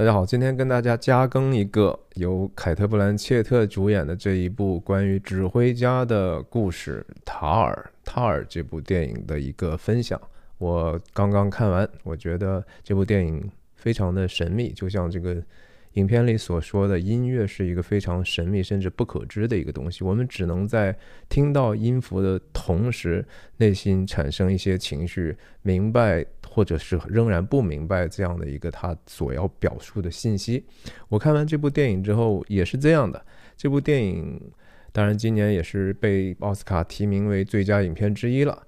大家好，今天跟大家加更一个由凯特·布兰切特主演的这一部关于指挥家的故事《塔尔》塔尔这部电影的一个分享。我刚刚看完，我觉得这部电影非常的神秘，就像这个。影片里所说的音乐是一个非常神秘甚至不可知的一个东西，我们只能在听到音符的同时，内心产生一些情绪，明白或者是仍然不明白这样的一个他所要表述的信息。我看完这部电影之后也是这样的。这部电影当然今年也是被奥斯卡提名为最佳影片之一了。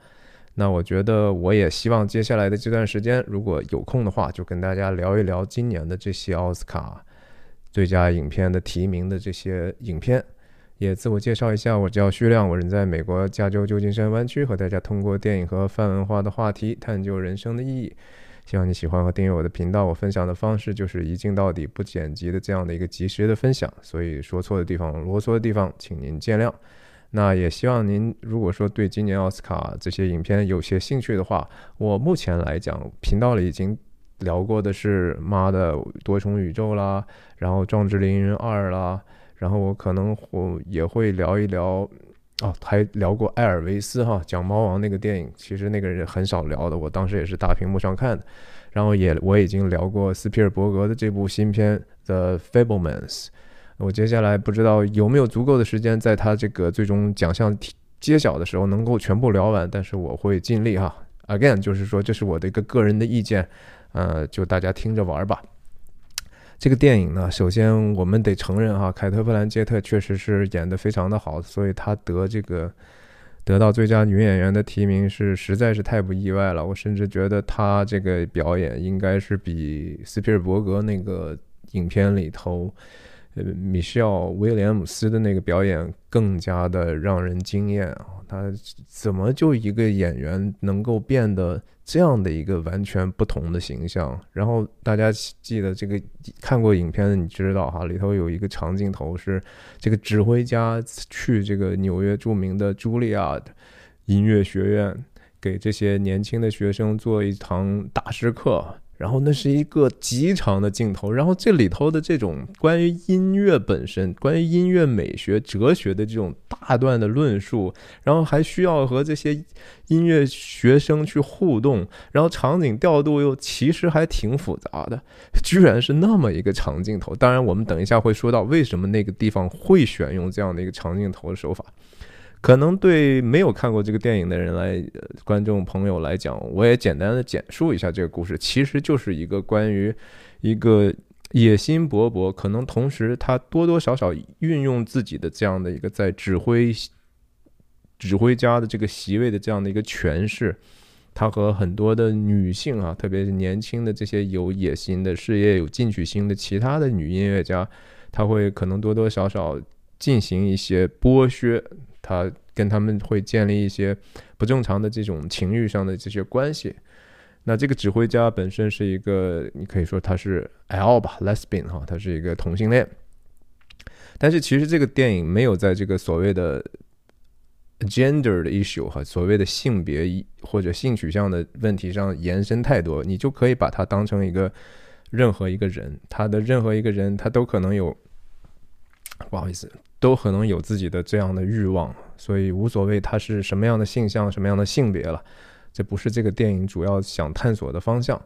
那我觉得我也希望接下来的这段时间，如果有空的话，就跟大家聊一聊今年的这些奥斯卡。最佳影片的提名的这些影片，也自我介绍一下，我叫徐亮，我人在美国加州旧金山湾区，和大家通过电影和泛文化的话题探究人生的意义。希望你喜欢和订阅我的频道。我分享的方式就是一镜到底不剪辑的这样的一个及时的分享，所以说错的地方、啰嗦的地方，请您见谅。那也希望您如果说对今年奥斯卡这些影片有些兴趣的话，我目前来讲频道里已经。聊过的是妈的多重宇宙啦，然后壮志凌云二啦，然后我可能我也会聊一聊，哦，还聊过艾尔维斯哈，讲猫王那个电影，其实那个人很少聊的，我当时也是大屏幕上看的，然后也我已经聊过斯皮尔伯格的这部新片《The Fablemans》，我接下来不知道有没有足够的时间，在他这个最终奖项揭晓的时候能够全部聊完，但是我会尽力哈。Again，就是说这是我的一个个人的意见。呃，就大家听着玩吧。这个电影呢，首先我们得承认哈，凯特·布兰杰特确实是演得非常的好，所以她得这个得到最佳女演员的提名是实在是太不意外了。我甚至觉得她这个表演应该是比斯皮尔伯格那个影片里头，呃，米歇尔·威廉姆斯的那个表演更加的让人惊艳啊。他怎么就一个演员能够变得这样的一个完全不同的形象？然后大家记得这个看过影片的，你知道哈，里头有一个长镜头是这个指挥家去这个纽约著名的茱莉亚音乐学院，给这些年轻的学生做一堂大师课。然后那是一个极长的镜头，然后这里头的这种关于音乐本身、关于音乐美学、哲学的这种大段的论述，然后还需要和这些音乐学生去互动，然后场景调度又其实还挺复杂的，居然是那么一个长镜头。当然，我们等一下会说到为什么那个地方会选用这样的一个长镜头的手法。可能对没有看过这个电影的人来，观众朋友来讲，我也简单的简述一下这个故事。其实就是一个关于一个野心勃勃，可能同时他多多少少运用自己的这样的一个在指挥指挥家的这个席位的这样的一个权势，他和很多的女性啊，特别是年轻的这些有野心的事业有进取心的其他的女音乐家，他会可能多多少少进行一些剥削。他跟他们会建立一些不正常的这种情欲上的这些关系。那这个指挥家本身是一个，你可以说他是 L 吧，Lesbian 哈，他是一个同性恋。但是其实这个电影没有在这个所谓的 gender 的 issue 哈，所谓的性别或者性取向的问题上延伸太多，你就可以把它当成一个任何一个人，他的任何一个人他都可能有，不好意思。都可能有自己的这样的欲望，所以无所谓他是什么样的性向、什么样的性别了，这不是这个电影主要想探索的方向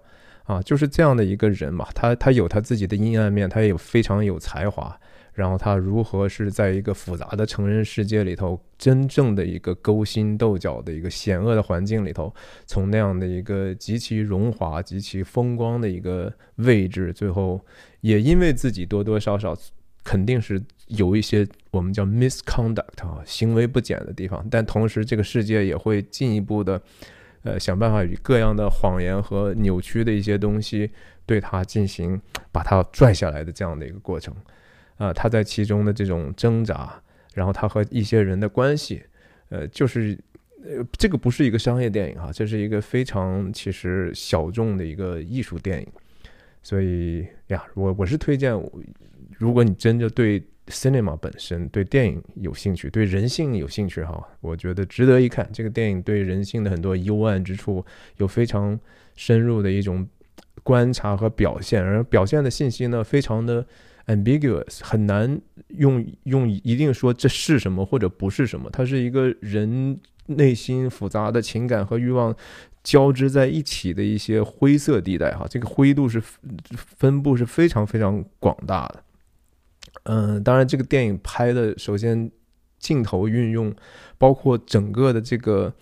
啊，就是这样的一个人嘛，他他有他自己的阴暗面，他也有非常有才华，然后他如何是在一个复杂的成人世界里头，真正的一个勾心斗角的一个险恶的环境里头，从那样的一个极其荣华、极其风光的一个位置，最后也因为自己多多少少。肯定是有一些我们叫 misconduct 啊，行为不检的地方，但同时这个世界也会进一步的，呃，想办法与各样的谎言和扭曲的一些东西对他进行把他拽下来的这样的一个过程，啊，他在其中的这种挣扎，然后他和一些人的关系，呃，就是呃，这个不是一个商业电影哈，这是一个非常其实小众的一个艺术电影，所以呀，我我是推荐。如果你真的对 cinema 本身、对电影有兴趣、对人性有兴趣哈，我觉得值得一看。这个电影对人性的很多幽暗之处有非常深入的一种观察和表现，而表现的信息呢，非常的 ambiguous，很难用用一定说这是什么或者不是什么，它是一个人内心复杂的情感和欲望交织在一起的一些灰色地带哈，这个灰度是分布是非常非常广大的。嗯，当然这个电影拍的首先镜头运用，包括整个的这个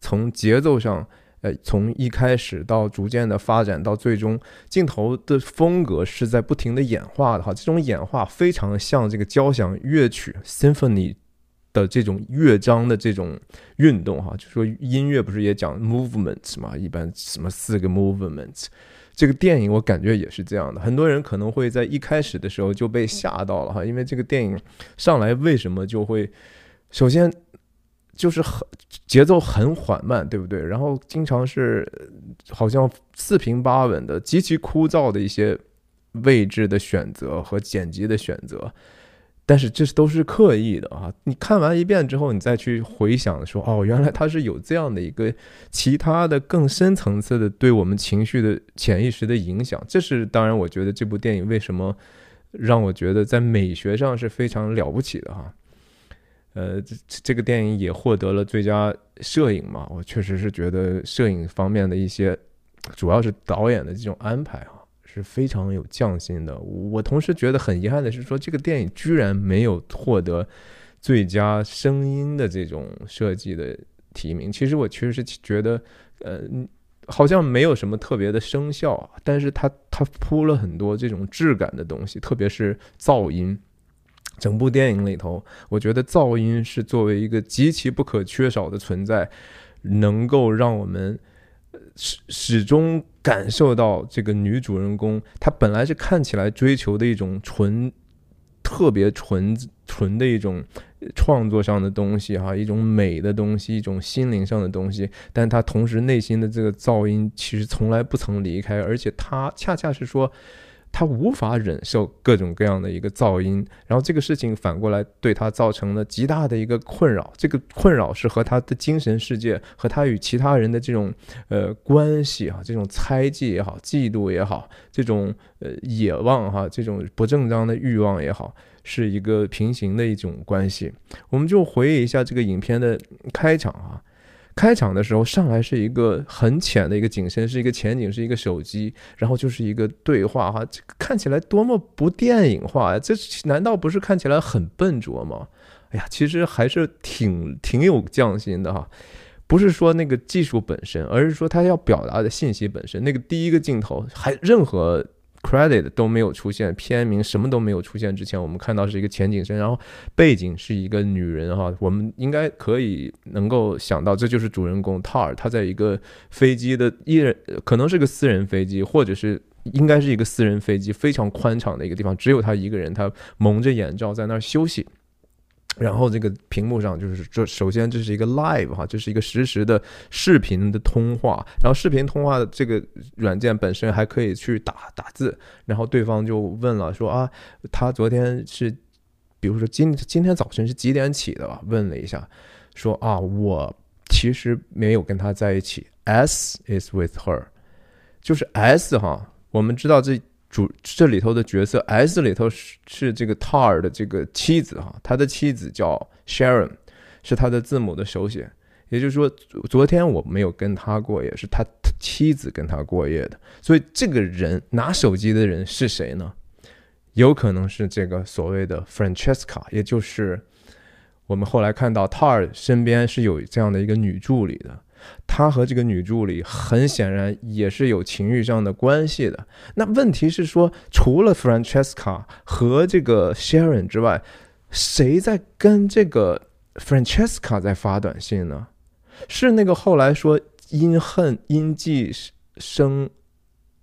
从节奏上。呃，从一开始到逐渐的发展到最终，镜头的风格是在不停的演化的哈。这种演化非常像这个交响乐曲 （symphony） 的这种乐章的这种运动哈。就说音乐不是也讲 movement 嘛？一般什么四个 movement，这个电影我感觉也是这样的。很多人可能会在一开始的时候就被吓到了哈，因为这个电影上来为什么就会首先。就是很节奏很缓慢，对不对？然后经常是好像四平八稳的，极其枯燥的一些位置的选择和剪辑的选择，但是这都是刻意的啊！你看完一遍之后，你再去回想说，哦，原来它是有这样的一个其他的更深层次的对我们情绪的潜意识的影响。这是当然，我觉得这部电影为什么让我觉得在美学上是非常了不起的哈。呃，这这个电影也获得了最佳摄影嘛？我确实是觉得摄影方面的一些，主要是导演的这种安排啊，是非常有匠心的。我同时觉得很遗憾的是，说这个电影居然没有获得最佳声音的这种设计的提名。其实我确实觉得，呃，好像没有什么特别的声效，但是它它铺了很多这种质感的东西，特别是噪音。整部电影里头，我觉得噪音是作为一个极其不可缺少的存在，能够让我们始始终感受到这个女主人公她本来是看起来追求的一种纯、特别纯纯的一种创作上的东西哈，一种美的东西，一种心灵上的东西，但她同时内心的这个噪音其实从来不曾离开，而且她恰恰是说。他无法忍受各种各样的一个噪音，然后这个事情反过来对他造成了极大的一个困扰。这个困扰是和他的精神世界和他与其他人的这种呃关系啊，这种猜忌也好，嫉妒也好，这种呃野望哈，这种不正当的欲望也好，是一个平行的一种关系。我们就回忆一下这个影片的开场啊。开场的时候上来是一个很浅的一个景深，是一个前景，是一个手机，然后就是一个对话哈，这个看起来多么不电影化呀！这难道不是看起来很笨拙吗？哎呀，其实还是挺挺有匠心的哈，不是说那个技术本身，而是说他要表达的信息本身。那个第一个镜头还任何。Credit 都没有出现，片名什么都没有出现之前，我们看到是一个前景深，然后背景是一个女人哈，我们应该可以能够想到，这就是主人公 Tar，，他在一个飞机的一人，可能是个私人飞机，或者是应该是一个私人飞机，非常宽敞的一个地方，只有他一个人，他蒙着眼罩在那儿休息。然后这个屏幕上就是这，首先这是一个 live 哈，这是一个实时的视频的通话。然后视频通话的这个软件本身还可以去打打字。然后对方就问了说啊，他昨天是，比如说今今天早晨是几点起的吧？问了一下，说啊，我其实没有跟他在一起。S is with her，就是 S 哈，我们知道这。主这里头的角色 S 里头是是这个 Tar 的这个妻子哈，他的妻子叫 Sharon，是他的字母的手写。也就是说，昨天我没有跟他过夜，是他妻子跟他过夜的。所以这个人拿手机的人是谁呢？有可能是这个所谓的 Francesca，也就是我们后来看到 Tar 身边是有这样的一个女助理的。他和这个女助理很显然也是有情欲上的关系的。那问题是说，除了 Francesca 和这个 Sharon 之外，谁在跟这个 Francesca 在发短信呢？是那个后来说因恨因忌生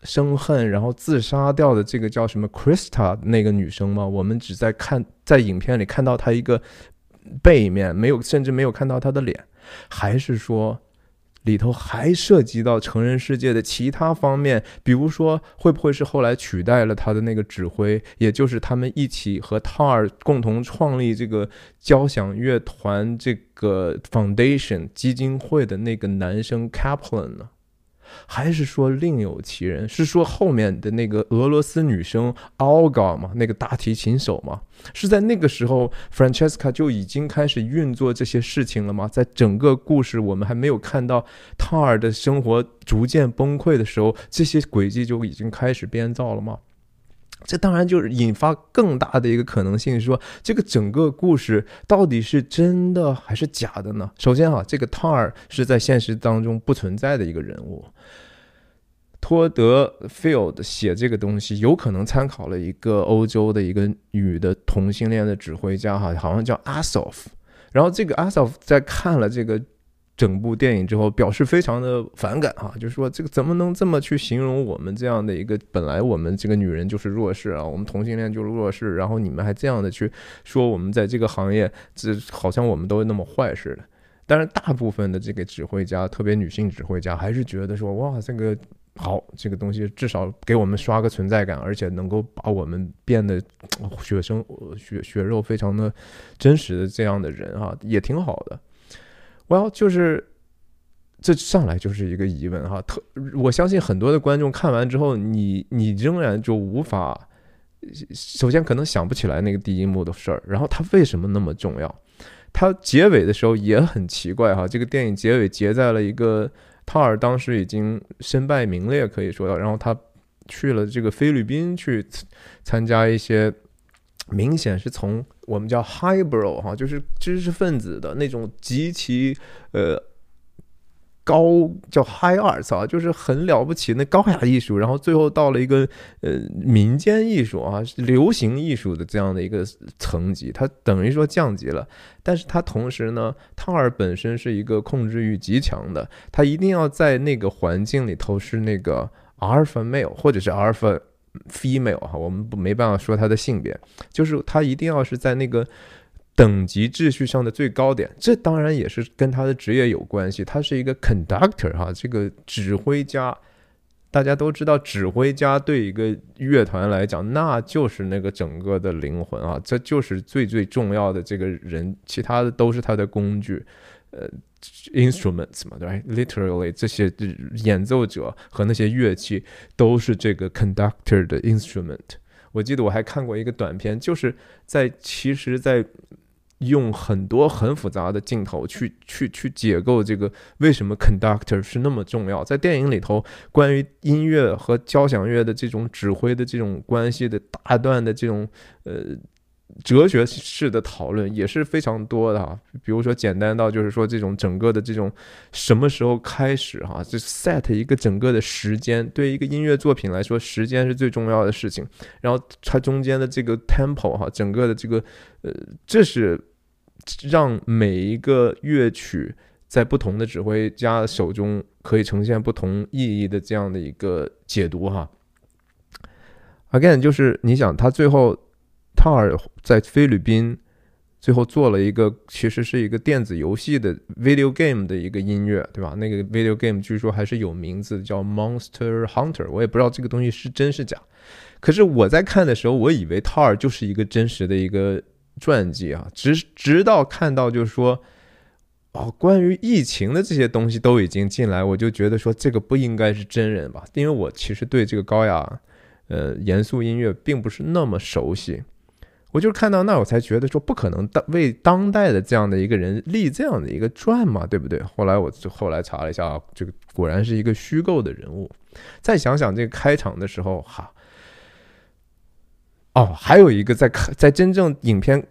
生恨，然后自杀掉的这个叫什么 Krista 那个女生吗？我们只在看在影片里看到她一个背面，没有甚至没有看到她的脸，还是说？里头还涉及到成人世界的其他方面，比如说会不会是后来取代了他的那个指挥，也就是他们一起和汤尔共同创立这个交响乐团这个 Foundation 基金会的那个男生 Kaplan 呢？还是说另有其人？是说后面的那个俄罗斯女生 Olga 吗？那个大提琴手吗？是在那个时候，Francesca 就已经开始运作这些事情了吗？在整个故事我们还没有看到塔尔的生活逐渐崩溃的时候，这些轨迹就已经开始编造了吗？这当然就是引发更大的一个可能性，说这个整个故事到底是真的还是假的呢？首先啊，这个 Tar 是在现实当中不存在的一个人物。托德 Field 写这个东西，有可能参考了一个欧洲的一个女的同性恋的指挥家，哈，好像叫 Asov。然后这个 Asov 在看了这个。整部电影之后表示非常的反感哈，就是说这个怎么能这么去形容我们这样的一个本来我们这个女人就是弱势啊，我们同性恋就是弱势，然后你们还这样的去说我们在这个行业，这好像我们都那么坏似的。但是大部分的这个指挥家，特别女性指挥家，还是觉得说哇，这个好，这个东西至少给我们刷个存在感，而且能够把我们变得血生血血肉非常的真实的这样的人哈，也挺好的。Well，就是这上来就是一个疑问哈，特我相信很多的观众看完之后，你你仍然就无法，首先可能想不起来那个第一幕的事儿，然后它为什么那么重要？它结尾的时候也很奇怪哈，这个电影结尾结在了一个塔尔当时已经身败名裂，可以说到，然后他去了这个菲律宾去参加一些。明显是从我们叫 highbrow 哈，就是知识分子的那种极其呃高叫 high arts 啊，就是很了不起那高雅艺术，然后最后到了一个呃民间艺术啊，流行艺术的这样的一个层级，它等于说降级了。但是它同时呢，汤尔本身是一个控制欲极强的，他一定要在那个环境里头是那个 alpha male 或者是 alpha。Female 哈，我们不没办法说他的性别，就是他一定要是在那个等级秩序上的最高点。这当然也是跟他的职业有关系，他是一个 conductor 哈，这个指挥家。大家都知道，指挥家对一个乐团来讲，那就是那个整个的灵魂啊，这就是最最重要的这个人，其他的都是他的工具。呃，instruments 嘛，对？Literally，这些演奏者和那些乐器都是这个 conductor 的 instrument。我记得我还看过一个短片，就是在其实，在用很多很复杂的镜头去去去解构这个为什么 conductor 是那么重要。在电影里头，关于音乐和交响乐的这种指挥的这种关系的大段的这种呃。哲学式的讨论也是非常多的哈，比如说简单到就是说这种整个的这种什么时候开始哈，就 set 一个整个的时间，对一个音乐作品来说，时间是最重要的事情。然后它中间的这个 tempo 哈，整个的这个呃，这是让每一个乐曲在不同的指挥家手中可以呈现不同意义的这样的一个解读哈。Again，就是你想他最后。塔尔在菲律宾最后做了一个，其实是一个电子游戏的 video game 的一个音乐，对吧？那个 video game 据说还是有名字，叫 Monster Hunter。我也不知道这个东西是真是假。可是我在看的时候，我以为塔尔就是一个真实的一个传记啊。直直到看到就是说，哦，关于疫情的这些东西都已经进来，我就觉得说这个不应该是真人吧？因为我其实对这个高雅呃严肃音乐并不是那么熟悉。我就看到那，我才觉得说不可能当为当代的这样的一个人立这样的一个传嘛，对不对？后来我就后来查了一下，这个果然是一个虚构的人物。再想想这个开场的时候，哈，哦，还有一个在看在真正影片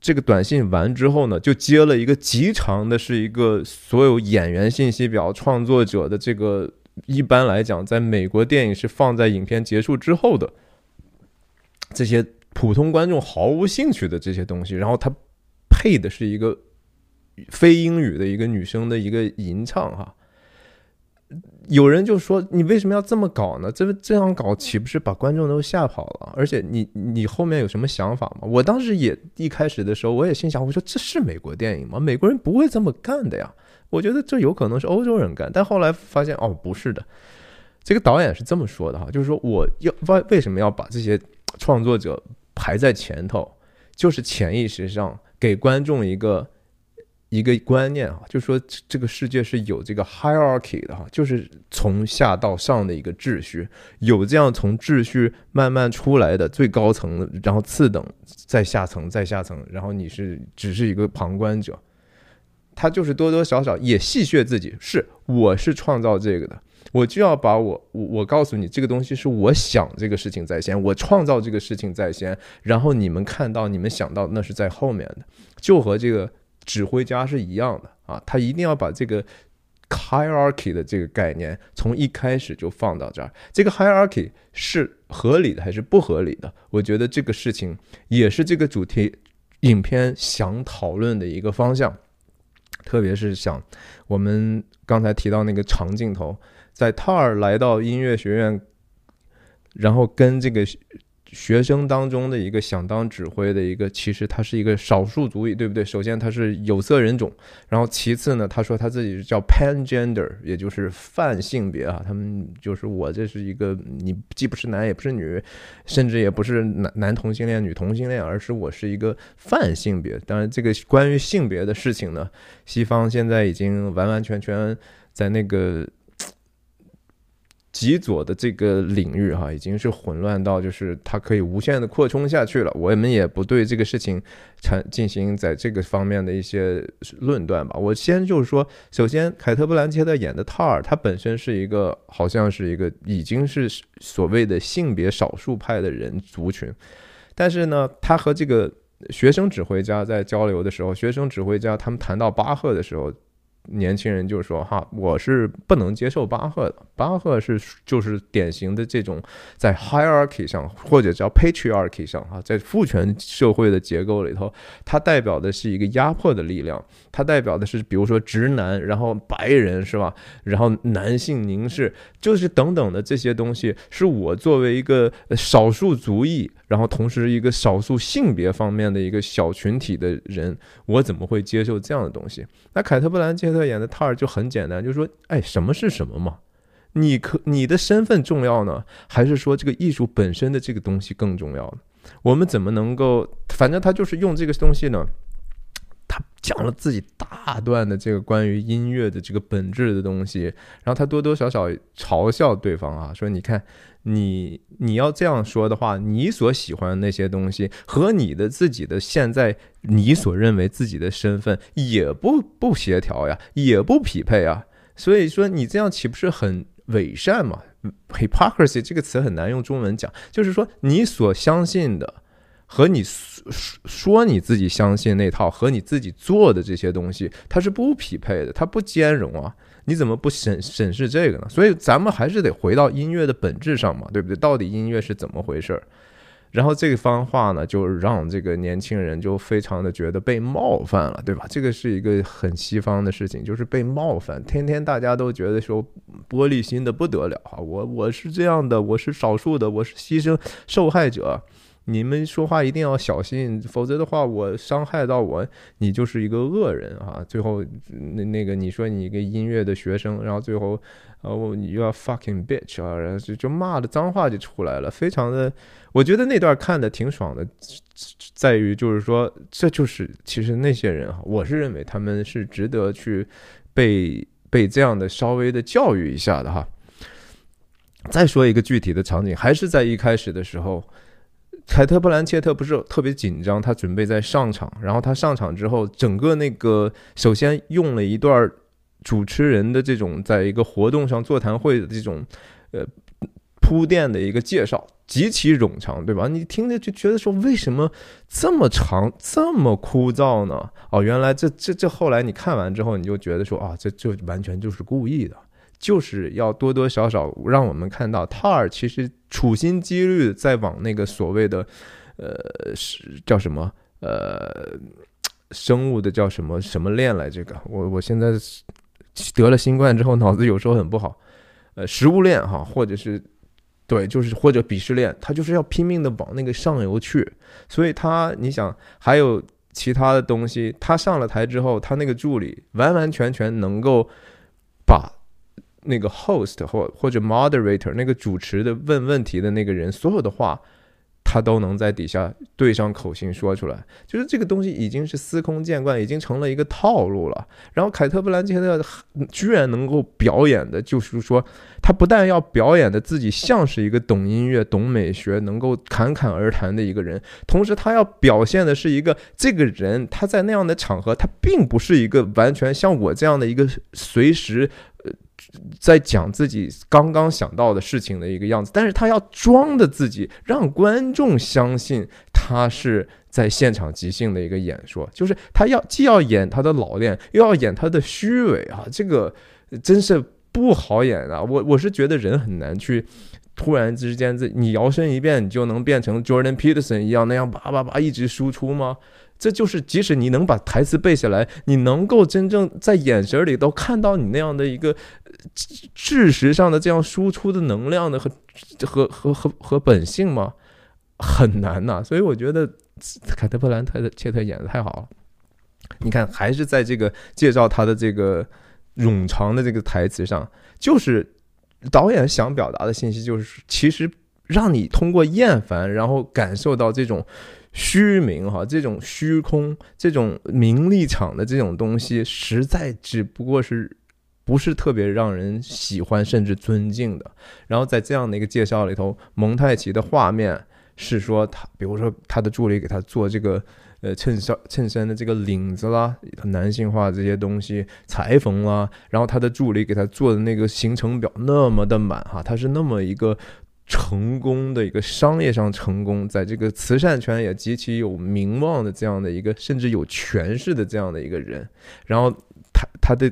这个短信完之后呢，就接了一个极长的，是一个所有演员信息表、创作者的这个，一般来讲，在美国电影是放在影片结束之后的这些。普通观众毫无兴趣的这些东西，然后他配的是一个非英语的一个女生的一个吟唱，哈。有人就说：“你为什么要这么搞呢？这这样搞岂不是把观众都吓跑了？而且你你后面有什么想法吗？”我当时也一开始的时候，我也心想：“我说这是美国电影吗？美国人不会这么干的呀。”我觉得这有可能是欧洲人干，但后来发现哦，不是的。这个导演是这么说的哈，就是说我要为为什么要把这些创作者。排在前头，就是潜意识上给观众一个一个观念啊，就说这个世界是有这个 hierarchy 的哈，就是从下到上的一个秩序，有这样从秩序慢慢出来的最高层，然后次等，再下层，再下层，然后你是只是一个旁观者，他就是多多少少也戏谑自己，是我是创造这个的，我就要把我我我告诉你，这个东西是我想这个事情在先，我创造这个事情在先，然后你们看到你们想到那是在后面的，就和这个。指挥家是一样的啊，他一定要把这个 hierarchy 的这个概念从一开始就放到这儿。这个 hierarchy 是合理的还是不合理的？我觉得这个事情也是这个主题影片想讨论的一个方向。特别是想我们刚才提到那个长镜头，在塔尔来到音乐学院，然后跟这个。学生当中的一个想当指挥的一个，其实他是一个少数族裔，对不对？首先他是有色人种，然后其次呢，他说他自己是叫 pangender，也就是泛性别啊。他们就是我这是一个，你既不是男也不是女，甚至也不是男男同性恋、女同性恋，而是我是一个泛性别。当然，这个关于性别的事情呢，西方现在已经完完全全在那个。极左的这个领域哈，已经是混乱到就是它可以无限的扩充下去了。我们也不对这个事情产进行在这个方面的一些论断吧。我先就是说，首先凯特·布兰切特演的塔尔，他本身是一个好像是一个已经是所谓的性别少数派的人族群，但是呢，他和这个学生指挥家在交流的时候，学生指挥家他们谈到巴赫的时候。年轻人就说：“哈，我是不能接受巴赫的。巴赫是就是典型的这种在 hierarchy 上或者叫 patriarchy 上哈，在父权社会的结构里头，它代表的是一个压迫的力量。它代表的是，比如说直男，然后白人是吧？然后男性凝视，就是等等的这些东西，是我作为一个少数族裔，然后同时一个少数性别方面的一个小群体的人，我怎么会接受这样的东西？那凯特·布兰切特。”演的塔尔就很简单，就说，哎，什么是什么嘛？你可你的身份重要呢，还是说这个艺术本身的这个东西更重要？我们怎么能够？反正他就是用这个东西呢，他讲了自己大段的这个关于音乐的这个本质的东西，然后他多多少少嘲笑对方啊，说你看。你你要这样说的话，你所喜欢的那些东西和你的自己的现在你所认为自己的身份也不不协调呀，也不匹配啊。所以说你这样岂不是很伪善嘛？hypocrisy 这个词很难用中文讲，就是说你所相信的和你说说你自己相信那套和你自己做的这些东西，它是不匹配的，它不兼容啊。你怎么不审审视这个呢？所以咱们还是得回到音乐的本质上嘛，对不对？到底音乐是怎么回事儿？然后这番话呢，就让这个年轻人就非常的觉得被冒犯了，对吧？这个是一个很西方的事情，就是被冒犯。天天大家都觉得说玻璃心的不得了啊，我我是这样的，我是少数的，我是牺牲受害者。你们说话一定要小心，否则的话，我伤害到我，你就是一个恶人啊！最后，那那个你说你一个音乐的学生，然后最后，呃，你又要 fucking bitch 啊，然后就就骂的脏话就出来了，非常的，我觉得那段看的挺爽的，在于就是说，这就是其实那些人哈，我是认为他们是值得去被被这样的稍微的教育一下的哈。再说一个具体的场景，还是在一开始的时候。凯特·布兰切特不是特别紧张，他准备在上场。然后他上场之后，整个那个首先用了一段主持人的这种在一个活动上座谈会的这种呃铺垫的一个介绍，极其冗长，对吧？你听着就觉得说，为什么这么长，这么枯燥呢？哦，原来这这这后来你看完之后，你就觉得说啊，这这完全就是故意的。就是要多多少少让我们看到，塔尔其实处心积虑在往那个所谓的，呃，是叫什么？呃，生物的叫什么什么链来？这个我我现在得了新冠之后，脑子有时候很不好。呃，食物链哈，或者是对，就是或者鄙视链，他就是要拼命的往那个上游去。所以他，你想还有其他的东西，他上了台之后，他那个助理完完全全能够把。那个 host 或或者 moderator 那个主持的问问题的那个人，所有的话，他都能在底下对上口型说出来，就是这个东西已经是司空见惯，已经成了一个套路了。然后凯特·布兰切特居然能够表演的，就是说他不但要表演的自己像是一个懂音乐、懂美学、能够侃侃而谈的一个人，同时他要表现的是一个这个人他在那样的场合，他并不是一个完全像我这样的一个随时。在讲自己刚刚想到的事情的一个样子，但是他要装的自己，让观众相信他是在现场即兴的一个演说，就是他要既要演他的老练，又要演他的虚伪啊，这个真是不好演啊！我我是觉得人很难去突然之间，这你摇身一变，你就能变成 Jordan Peterson 一样那样叭叭叭一直输出吗？这就是，即使你能把台词背下来，你能够真正在眼神里都看到你那样的一个事实上的这样输出的能量的和和和和和本性吗？很难呐。所以我觉得凯特·布兰特的切特演的太好了。你看，还是在这个介绍他的这个冗长的这个台词上，就是导演想表达的信息，就是其实让你通过厌烦，然后感受到这种。虚名哈，这种虚空，这种名利场的这种东西，实在只不过是不是特别让人喜欢甚至尊敬的。然后在这样的一个介绍里头，蒙太奇的画面是说他，比如说他的助理给他做这个呃衬衫衬衫的这个领子啦，男性化这些东西裁缝啦，然后他的助理给他做的那个行程表那么的满哈，他是那么一个。成功的一个商业上成功，在这个慈善圈也极其有名望的这样的一个，甚至有权势的这样的一个人，然后他他的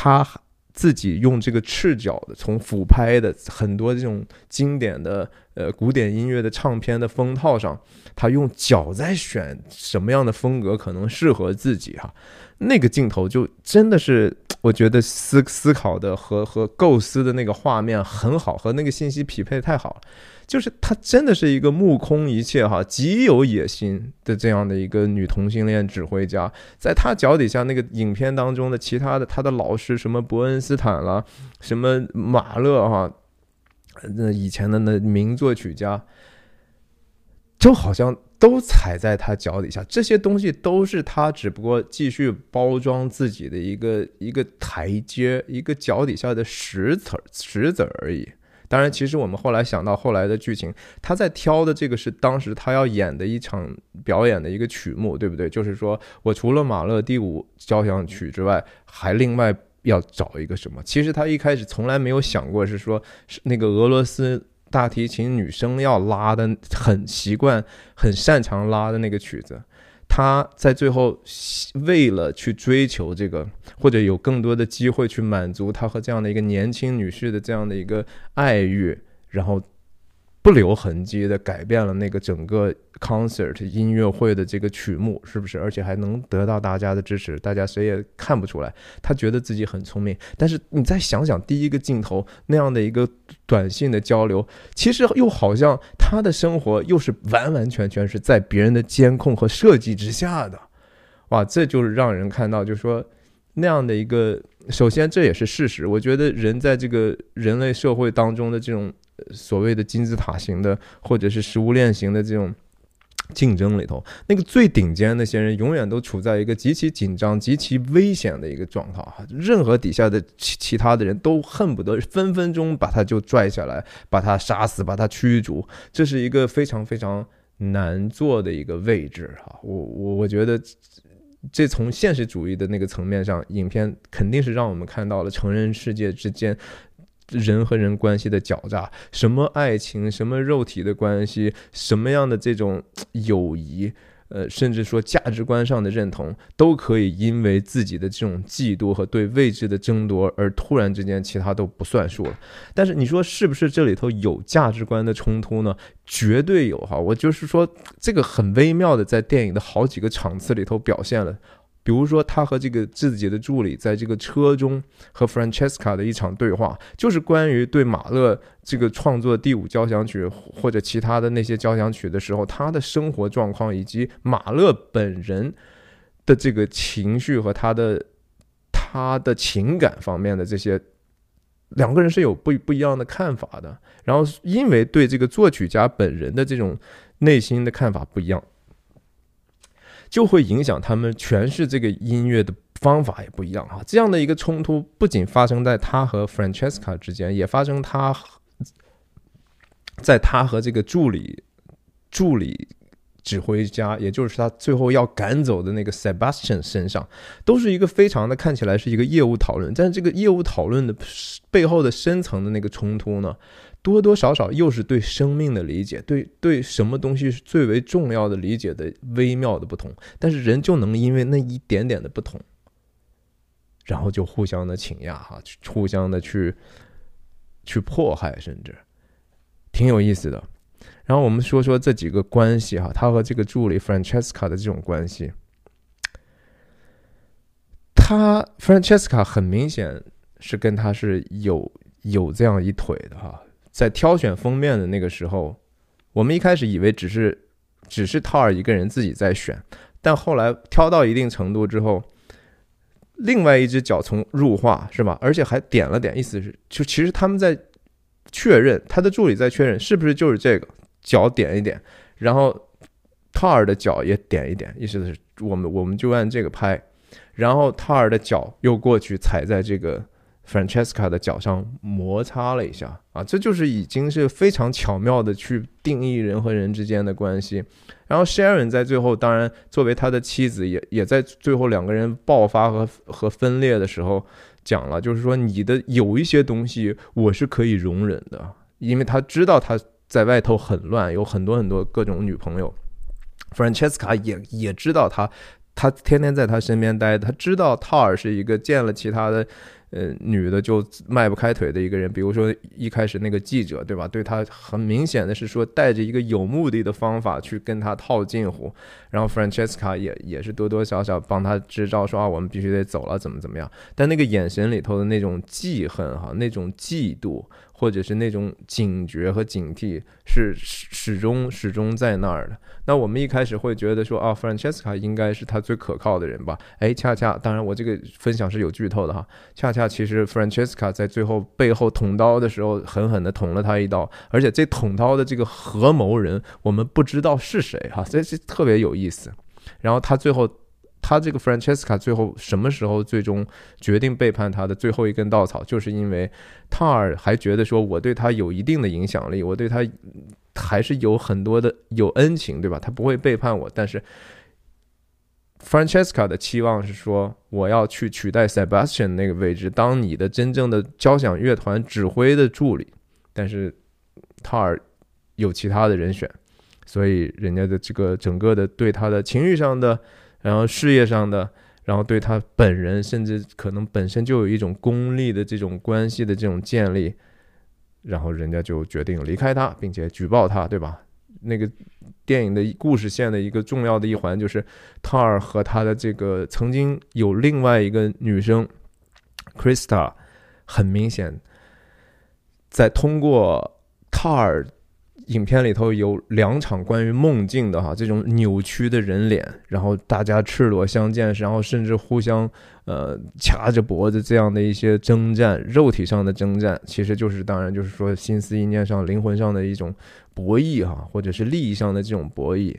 他自己用这个赤脚的，从俯拍的很多这种经典的呃古典音乐的唱片的封套上，他用脚在选什么样的风格可能适合自己哈。那个镜头就真的是，我觉得思思考的和和构思的那个画面很好，和那个信息匹配太好了。就是她真的是一个目空一切哈，极有野心的这样的一个女同性恋指挥家。在她脚底下那个影片当中的其他的她的老师，什么伯恩斯坦了，什么马勒哈，那以前的那名作曲家，就好像。都踩在他脚底下，这些东西都是他只不过继续包装自己的一个一个台阶，一个脚底下的石子石子而已。当然，其实我们后来想到后来的剧情，他在挑的这个是当时他要演的一场表演的一个曲目，对不对？就是说我除了马勒第五交响曲之外，还另外要找一个什么？其实他一开始从来没有想过是说是那个俄罗斯。大提琴女生要拉的很习惯、很擅长拉的那个曲子，他在最后为了去追求这个，或者有更多的机会去满足他和这样的一个年轻女士的这样的一个爱欲，然后。不留痕迹的改变了那个整个 concert 音乐会的这个曲目，是不是？而且还能得到大家的支持，大家谁也看不出来，他觉得自己很聪明。但是你再想想第一个镜头那样的一个短信的交流，其实又好像他的生活又是完完全全是在别人的监控和设计之下的。哇，这就是让人看到，就是说那样的一个，首先这也是事实。我觉得人在这个人类社会当中的这种。所谓的金字塔型的，或者是食物链型的这种竞争里头，那个最顶尖那些人，永远都处在一个极其紧张、极其危险的一个状态哈。任何底下的其其他的人都恨不得分分钟把他就拽下来，把他杀死，把他驱逐。这是一个非常非常难做的一个位置哈。我我我觉得，这从现实主义的那个层面上，影片肯定是让我们看到了成人世界之间。人和人关系的狡诈，什么爱情，什么肉体的关系，什么样的这种友谊，呃，甚至说价值观上的认同，都可以因为自己的这种嫉妒和对位置的争夺而突然之间其他都不算数了。但是你说是不是这里头有价值观的冲突呢？绝对有哈！我就是说这个很微妙的在电影的好几个场次里头表现了。比如说，他和这个自己的助理在这个车中和 Francesca 的一场对话，就是关于对马勒这个创作第五交响曲或者其他的那些交响曲的时候，他的生活状况以及马勒本人的这个情绪和他的他的情感方面的这些两个人是有不不一样的看法的。然后因为对这个作曲家本人的这种内心的看法不一样，就会影响他们诠释这个音乐的方法也不一样哈。这样的一个冲突不仅发生在他和 Francesca 之间，也发生他在他和这个助理助理。指挥家，也就是他最后要赶走的那个 Sebastian 身上，都是一个非常的看起来是一个业务讨论，但是这个业务讨论的背后的深层的那个冲突呢，多多少少又是对生命的理解，对对什么东西是最为重要的理解的微妙的不同。但是人就能因为那一点点的不同，然后就互相的倾轧哈，互相的去去迫害，甚至挺有意思的。然后我们说说这几个关系哈，他和这个助理 Francesca 的这种关系。他 Francesca 很明显是跟他是有有这样一腿的哈，在挑选封面的那个时候，我们一开始以为只是只是套尔一个人自己在选，但后来挑到一定程度之后，另外一只脚从入画是吧？而且还点了点，意思是就其实他们在确认，他的助理在确认是不是就是这个。脚点一点，然后塔尔的脚也点一点，意思是我们我们就按这个拍，然后塔尔的脚又过去踩在这个 Francesca 的脚上摩擦了一下啊，这就是已经是非常巧妙的去定义人和人之间的关系。然后 Sharon 在最后，当然作为他的妻子，也也在最后两个人爆发和和分裂的时候讲了，就是说你的有一些东西我是可以容忍的，因为他知道他。在外头很乱，有很多很多各种女朋友。Francesca 也也知道他，他天天在他身边待，他知道塔尔是一个见了其他的。呃，女的就迈不开腿的一个人，比如说一开始那个记者，对吧？对他很明显的是说带着一个有目的的方法去跟他套近乎，然后 Francesca 也也是多多少少帮他支招，说啊，我们必须得走了，怎么怎么样？但那个眼神里头的那种记恨哈，那种嫉妒，或者是那种警觉和警惕，是始终始终在那儿的。那我们一开始会觉得说啊，Francesca 应该是他最可靠的人吧？哎，恰恰，当然我这个分享是有剧透的哈，恰恰其实 Francesca 在最后背后捅刀的时候，狠狠地捅了他一刀，而且这捅刀的这个合谋人，我们不知道是谁哈，这这特别有意思。然后他最后，他这个 Francesca 最后什么时候最终决定背叛他的最后一根稻草，就是因为塔尔还觉得说我对他有一定的影响力，我对他。还是有很多的有恩情，对吧？他不会背叛我。但是 Francesca 的期望是说，我要去取代 Sebastian 那个位置，当你的真正的交响乐团指挥的助理。但是塔尔有其他的人选，所以人家的这个整个的对他的情绪上的，然后事业上的，然后对他本人，甚至可能本身就有一种功利的这种关系的这种建立。然后人家就决定离开他，并且举报他，对吧？那个电影的故事线的一个重要的一环就是塔尔和他的这个曾经有另外一个女生 Krista，很明显在通过塔尔。影片里头有两场关于梦境的哈，这种扭曲的人脸，然后大家赤裸相见，然后甚至互相呃掐着脖子这样的一些征战，肉体上的征战，其实就是当然就是说心思意念上、灵魂上的一种博弈哈，或者是利益上的这种博弈，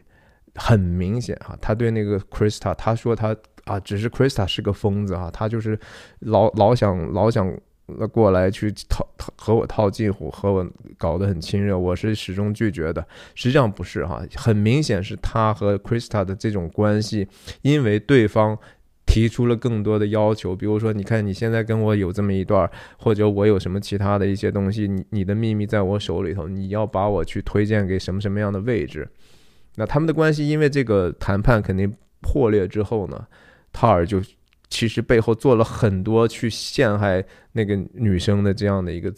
很明显哈。他对那个 Krista，他说他啊，只是 Krista 是个疯子哈，他就是老老想老想。那过来去套套和我套近乎，和我搞得很亲热，我是始终拒绝的。实际上不是哈，很明显是他和 Krista 的这种关系，因为对方提出了更多的要求，比如说，你看你现在跟我有这么一段，或者我有什么其他的一些东西，你你的秘密在我手里头，你要把我去推荐给什么什么样的位置？那他们的关系因为这个谈判肯定破裂之后呢，塔尔就。其实背后做了很多去陷害那个女生的这样的一个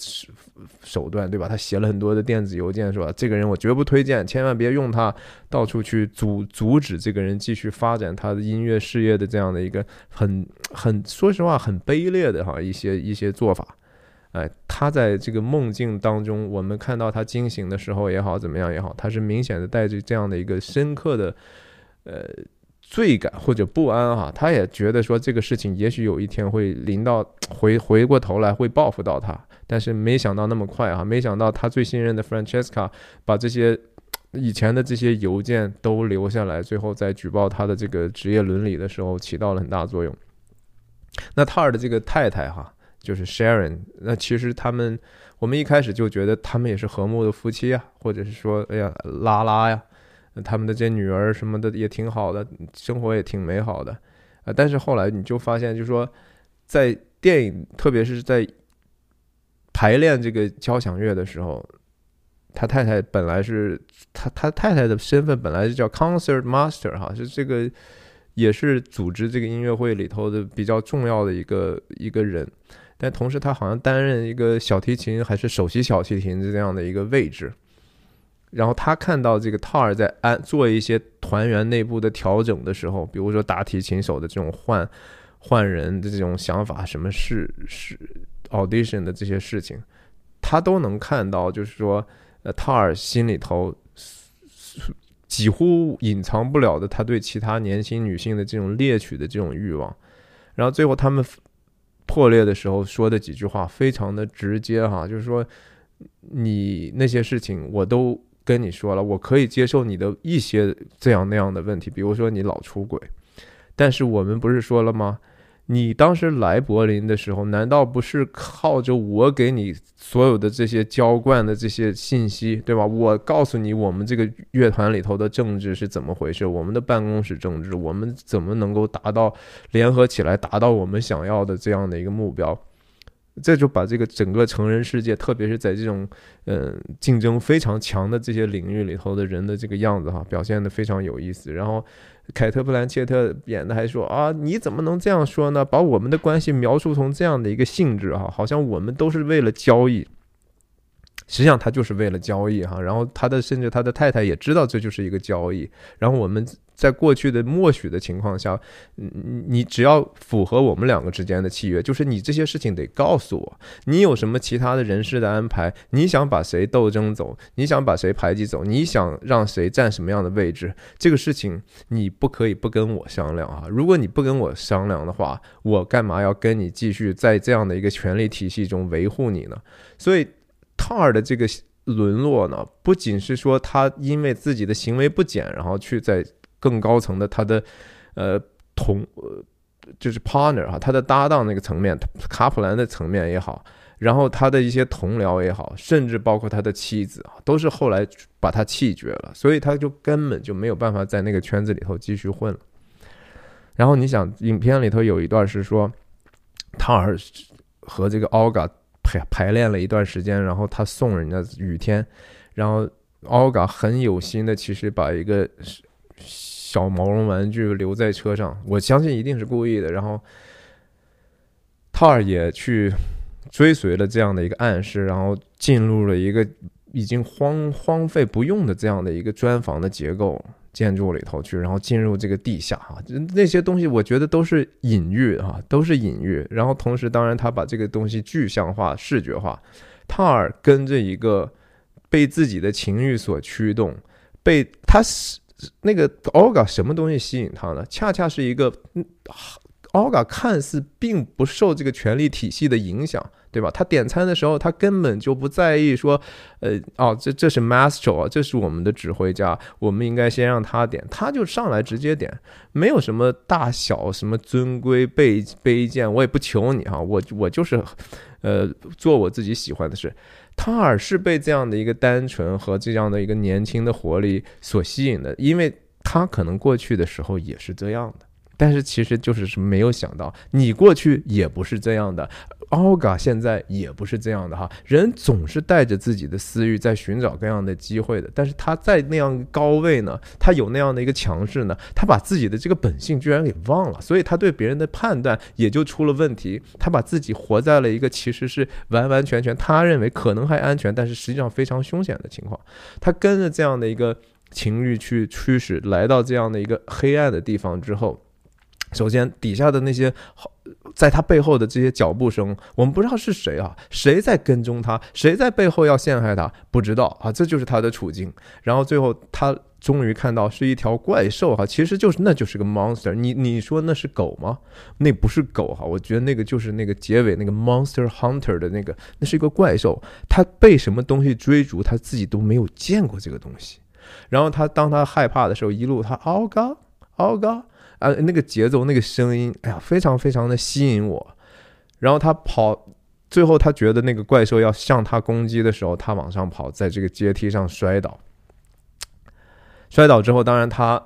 手段，对吧？他写了很多的电子邮件，是吧这个人我绝不推荐，千万别用他，到处去阻阻止这个人继续发展他的音乐事业的这样的一个很很说实话很卑劣的哈一些一些做法。哎，他在这个梦境当中，我们看到他惊醒的时候也好，怎么样也好，他是明显的带着这样的一个深刻的呃。罪感或者不安哈，他也觉得说这个事情也许有一天会临到回回过头来会报复到他，但是没想到那么快啊！没想到他最信任的 Francesca 把这些以前的这些邮件都留下来，最后在举报他的这个职业伦理的时候起到了很大作用。那塔尔的这个太太哈，就是 Sharon，那其实他们我们一开始就觉得他们也是和睦的夫妻啊，或者是说，哎呀，拉拉呀，他们的这些女儿什么的也挺好的，生活也挺美好的啊。但是后来你就发现，就是说在电影，特别是在排练这个交响乐的时候，他太太本来是他他太太的身份本来是叫 concert master 哈，是这个。也是组织这个音乐会里头的比较重要的一个一个人，但同时他好像担任一个小提琴还是首席小提琴这样的一个位置。然后他看到这个套尔在安做一些团员内部的调整的时候，比如说大提琴手的这种换换人的这种想法，什么是是 audition 的这些事情，他都能看到，就是说，呃，套尔心里头。几乎隐藏不了的，他对其他年轻女性的这种猎取的这种欲望，然后最后他们破裂的时候说的几句话非常的直接哈，就是说你那些事情我都跟你说了，我可以接受你的一些这样那样的问题，比如说你老出轨，但是我们不是说了吗？你当时来柏林的时候，难道不是靠着我给你所有的这些浇灌的这些信息，对吧？我告诉你，我们这个乐团里头的政治是怎么回事？我们的办公室政治，我们怎么能够达到联合起来，达到我们想要的这样的一个目标？这就把这个整个成人世界，特别是在这种嗯竞争非常强的这些领域里头的人的这个样子哈，表现的非常有意思。然后。凯特·布兰切特演的还说啊，你怎么能这样说呢？把我们的关系描述成这样的一个性质哈，好像我们都是为了交易。实际上他就是为了交易哈，然后他的甚至他的太太也知道这就是一个交易。然后我们在过去的默许的情况下，你你只要符合我们两个之间的契约，就是你这些事情得告诉我，你有什么其他的人事的安排，你想把谁斗争走，你想把谁排挤走，你想让谁占什么样的位置，这个事情你不可以不跟我商量啊！如果你不跟我商量的话，我干嘛要跟你继续在这样的一个权力体系中维护你呢？所以。塔尔的这个沦落呢，不仅是说他因为自己的行为不检，然后去在更高层的他的呃同呃就是 partner 哈，他的搭档那个层面，卡普兰的层面也好，然后他的一些同僚也好，甚至包括他的妻子啊，都是后来把他气绝了，所以他就根本就没有办法在那个圈子里头继续混了。然后你想，影片里头有一段是说，塔尔和这个奥嘎。排排练了一段时间，然后他送人家雨天，然后奥嘎很有心的，其实把一个小毛绒玩具留在车上，我相信一定是故意的。然后塔尔也去追随了这样的一个暗示，然后进入了一个已经荒荒废不用的这样的一个砖房的结构。建筑里头去，然后进入这个地下哈，那些东西我觉得都是隐喻哈，都是隐喻。然后同时，当然他把这个东西具象化、视觉化。塔尔跟着一个被自己的情欲所驱动，被他是那个奥嘎什么东西吸引他呢？恰恰是一个奥嘎看似并不受这个权力体系的影响。对吧？他点餐的时候，他根本就不在意说，呃，哦，这这是 master，这是我们的指挥家，我们应该先让他点，他就上来直接点，没有什么大小什么尊贵卑卑贱，我也不求你哈，我我就是，呃，做我自己喜欢的事。他尔是被这样的一个单纯和这样的一个年轻的活力所吸引的，因为他可能过去的时候也是这样的。但是其实就是是没有想到，你过去也不是这样的，奥嘎现在也不是这样的哈。人总是带着自己的私欲在寻找各样的机会的，但是他在那样高位呢，他有那样的一个强势呢，他把自己的这个本性居然给忘了，所以他对别人的判断也就出了问题。他把自己活在了一个其实是完完全全他认为可能还安全，但是实际上非常凶险的情况。他跟着这样的一个情欲去驱使，来到这样的一个黑暗的地方之后。首先，底下的那些好，在他背后的这些脚步声，我们不知道是谁啊，谁在跟踪他，谁在背后要陷害他，不知道啊，这就是他的处境。然后最后他终于看到是一条怪兽哈，其实就是那就是个 monster。你你说那是狗吗？那不是狗哈，我觉得那个就是那个结尾那个 monster hunter 的那个，那是一个怪兽，他被什么东西追逐，他自己都没有见过这个东西。然后他当他害怕的时候，一路他嗷嘎嗷嘎。啊，那个节奏，那个声音，哎呀，非常非常的吸引我。然后他跑，最后他觉得那个怪兽要向他攻击的时候，他往上跑，在这个阶梯上摔倒。摔倒之后，当然他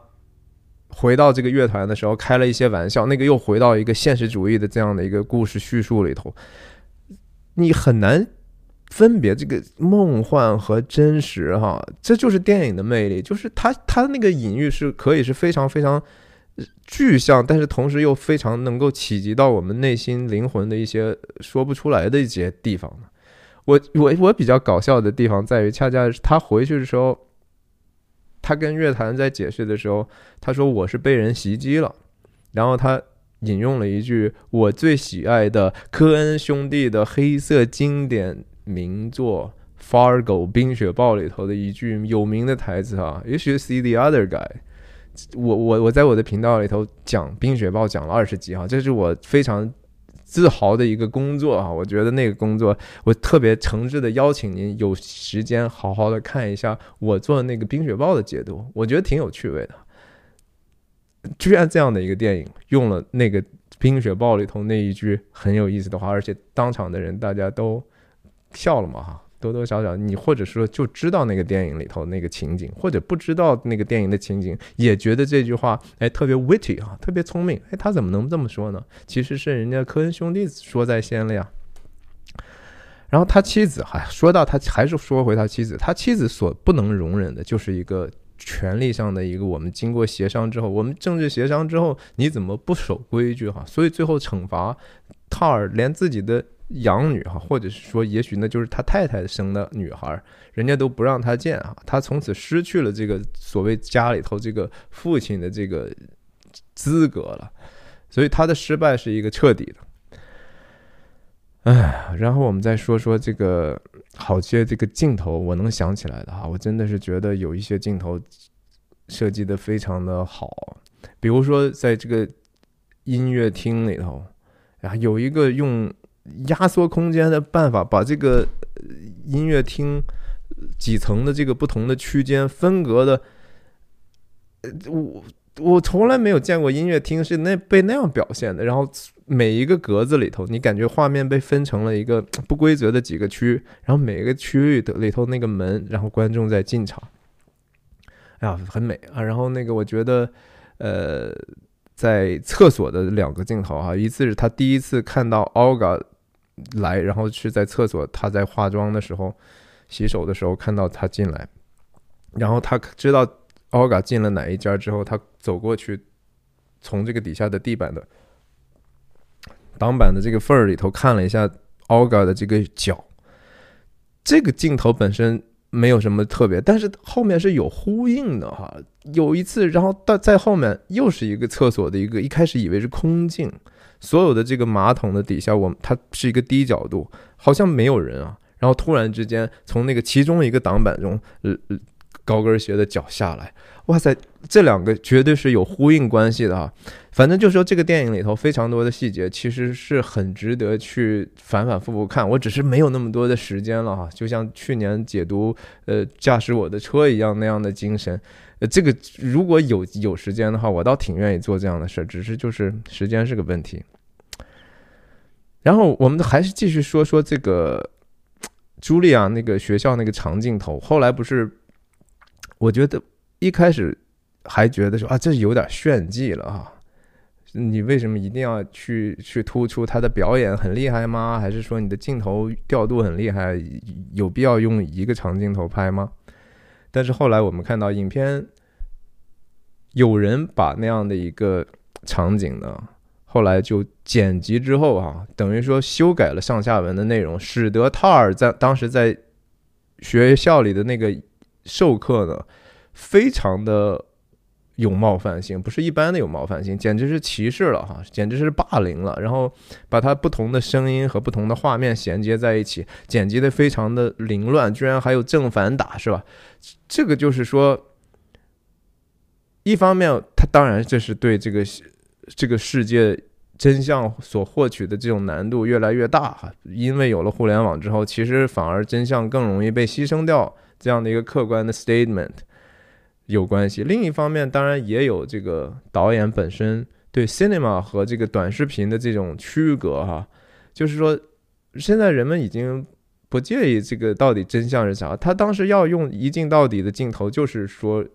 回到这个乐团的时候，开了一些玩笑。那个又回到一个现实主义的这样的一个故事叙述里头，你很难分别这个梦幻和真实，哈，这就是电影的魅力，就是他他那个隐喻是可以是非常非常。具象，但是同时又非常能够企及到我们内心灵魂的一些说不出来的一些地方我我我比较搞笑的地方在于，恰恰是他回去的时候，他跟乐坛在解释的时候，他说我是被人袭击了，然后他引用了一句我最喜爱的科恩兄弟的黑色经典名作《Fargo 冰雪暴》里头的一句有名的台词啊，You should see the other guy。我我我在我的频道里头讲《冰雪暴》讲了二十集哈，这是我非常自豪的一个工作哈。我觉得那个工作，我特别诚挚的邀请您有时间好好的看一下我做的那个《冰雪暴》的解读，我觉得挺有趣味的。居然这样的一个电影用了那个《冰雪暴》里头那一句很有意思的话，而且当场的人大家都笑了嘛哈。多多少少，你或者说就知道那个电影里头那个情景，或者不知道那个电影的情景，也觉得这句话哎特别 witty 啊，特别聪明。哎，他怎么能这么说呢？其实是人家科恩兄弟说在先了呀。然后他妻子还说到，他还是说回他妻子，他妻子所不能容忍的就是一个权力上的一个，我们经过协商之后，我们政治协商之后，你怎么不守规矩哈？所以最后惩罚塔尔，连自己的。养女哈，或者是说，也许那就是他太太生的女孩，人家都不让他见啊，他从此失去了这个所谓家里头这个父亲的这个资格了，所以他的失败是一个彻底的。哎，然后我们再说说这个好些这个镜头，我能想起来的哈，我真的是觉得有一些镜头设计的非常的好，比如说在这个音乐厅里头啊，有一个用。压缩空间的办法，把这个音乐厅几层的这个不同的区间分隔的，我我从来没有见过音乐厅是那被那样表现的。然后每一个格子里头，你感觉画面被分成了一个不规则的几个区，然后每个区域的里头那个门，然后观众在进场，哎呀，很美啊。然后那个我觉得，呃，在厕所的两个镜头啊，一次是他第一次看到 Olga。来，然后是在厕所，他在化妆的时候，洗手的时候看到他进来，然后他知道奥嘎进了哪一家之后，他走过去，从这个底下的地板的挡板的这个缝儿里头看了一下奥嘎的这个脚，这个镜头本身没有什么特别，但是后面是有呼应的哈。有一次，然后到在后面又是一个厕所的一个，一开始以为是空镜。所有的这个马桶的底下，我它是一个低角度，好像没有人啊。然后突然之间，从那个其中一个挡板中，呃，高跟鞋的脚下来，哇塞，这两个绝对是有呼应关系的啊。反正就说这个电影里头非常多的细节，其实是很值得去反反复复看。我只是没有那么多的时间了哈，就像去年解读呃驾驶我的车一样那样的精神。呃，这个如果有有时间的话，我倒挺愿意做这样的事儿，只是就是时间是个问题。然后我们还是继续说说这个茱莉亚那个学校那个长镜头。后来不是，我觉得一开始还觉得说啊，这有点炫技了啊。你为什么一定要去去突出他的表演很厉害吗？还是说你的镜头调度很厉害，有必要用一个长镜头拍吗？但是后来我们看到影片，有人把那样的一个场景呢，后来就剪辑之后啊，等于说修改了上下文的内容，使得塔尔在当时在学校里的那个授课呢，非常的有冒犯性，不是一般的有冒犯性，简直是歧视了哈，简直是霸凌了。然后把它不同的声音和不同的画面衔接在一起，剪辑的非常的凌乱，居然还有正反打，是吧？这个就是说，一方面，他当然这是对这个这个世界真相所获取的这种难度越来越大哈，因为有了互联网之后，其实反而真相更容易被牺牲掉，这样的一个客观的 statement。有关系。另一方面，当然也有这个导演本身对 cinema 和这个短视频的这种区隔哈，就是说，现在人们已经不介意这个到底真相是啥。他当时要用一镜到底的镜头，就是说，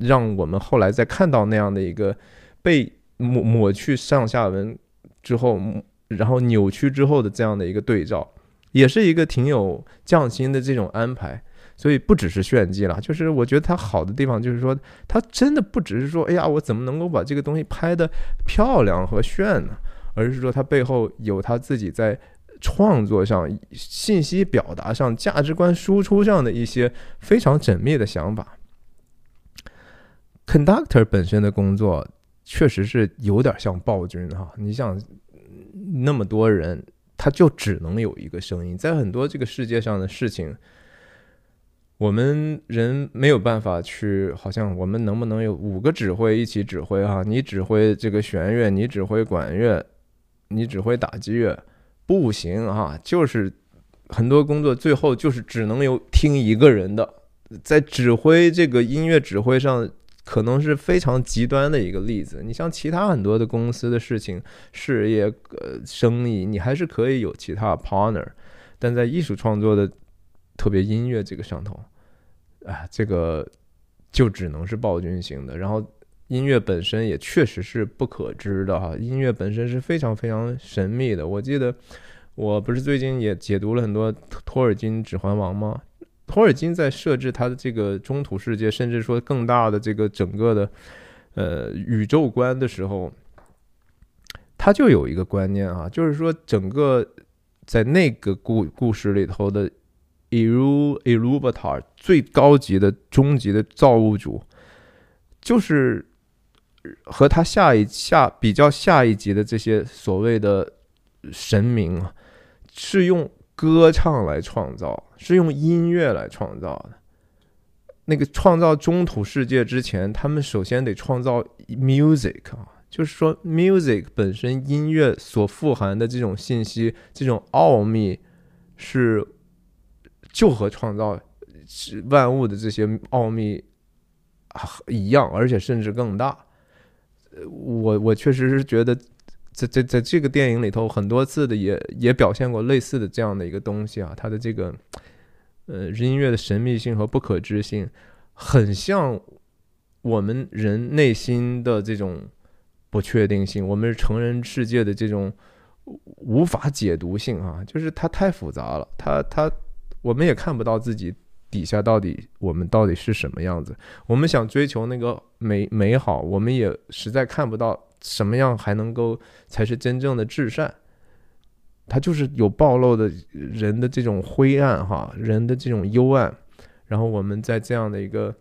让我们后来再看到那样的一个被抹抹去上下文之后，然后扭曲之后的这样的一个对照，也是一个挺有匠心的这种安排。所以不只是炫技了，就是我觉得它好的地方就是说，它真的不只是说，哎呀，我怎么能够把这个东西拍的漂亮和炫呢？而是说它背后有他自己在创作上、信息表达上、价值观输出上的一些非常缜密的想法。Conductor 本身的工作确实是有点像暴君哈，你想那么多人，他就只能有一个声音，在很多这个世界上的事情。我们人没有办法去，好像我们能不能有五个指挥一起指挥哈？你指挥这个弦乐，你指挥管乐，你指挥打击乐，不行哈。就是很多工作最后就是只能有听一个人的，在指挥这个音乐指挥上，可能是非常极端的一个例子。你像其他很多的公司的事情、事业、呃生意，你还是可以有其他 partner，但在艺术创作的。特别音乐这个上头，啊，这个就只能是暴君型的。然后音乐本身也确实是不可知的哈，音乐本身是非常非常神秘的。我记得我不是最近也解读了很多托尔金《指环王》吗？托尔金在设置他的这个中土世界，甚至说更大的这个整个的呃宇宙观的时候，他就有一个观念啊，就是说整个在那个故故事里头的。比如 e l u v a t a r 最高级的终极的造物主，就是和他下一下比较下一级的这些所谓的神明啊，是用歌唱来创造，是用音乐来创造的。那个创造中土世界之前，他们首先得创造 music 啊，就是说 music 本身音乐所富含的这种信息，这种奥秘是。就和创造万物的这些奥秘一样，而且甚至更大。呃我我确实是觉得，在在在这个电影里头，很多次的也也表现过类似的这样的一个东西啊。它的这个呃音乐的神秘性和不可知性，很像我们人内心的这种不确定性，我们成人世界的这种无法解读性啊，就是它太复杂了，它它。我们也看不到自己底下到底我们到底是什么样子。我们想追求那个美美好，我们也实在看不到什么样还能够才是真正的至善。它就是有暴露的人的这种灰暗哈，人的这种幽暗。然后我们在这样的一个，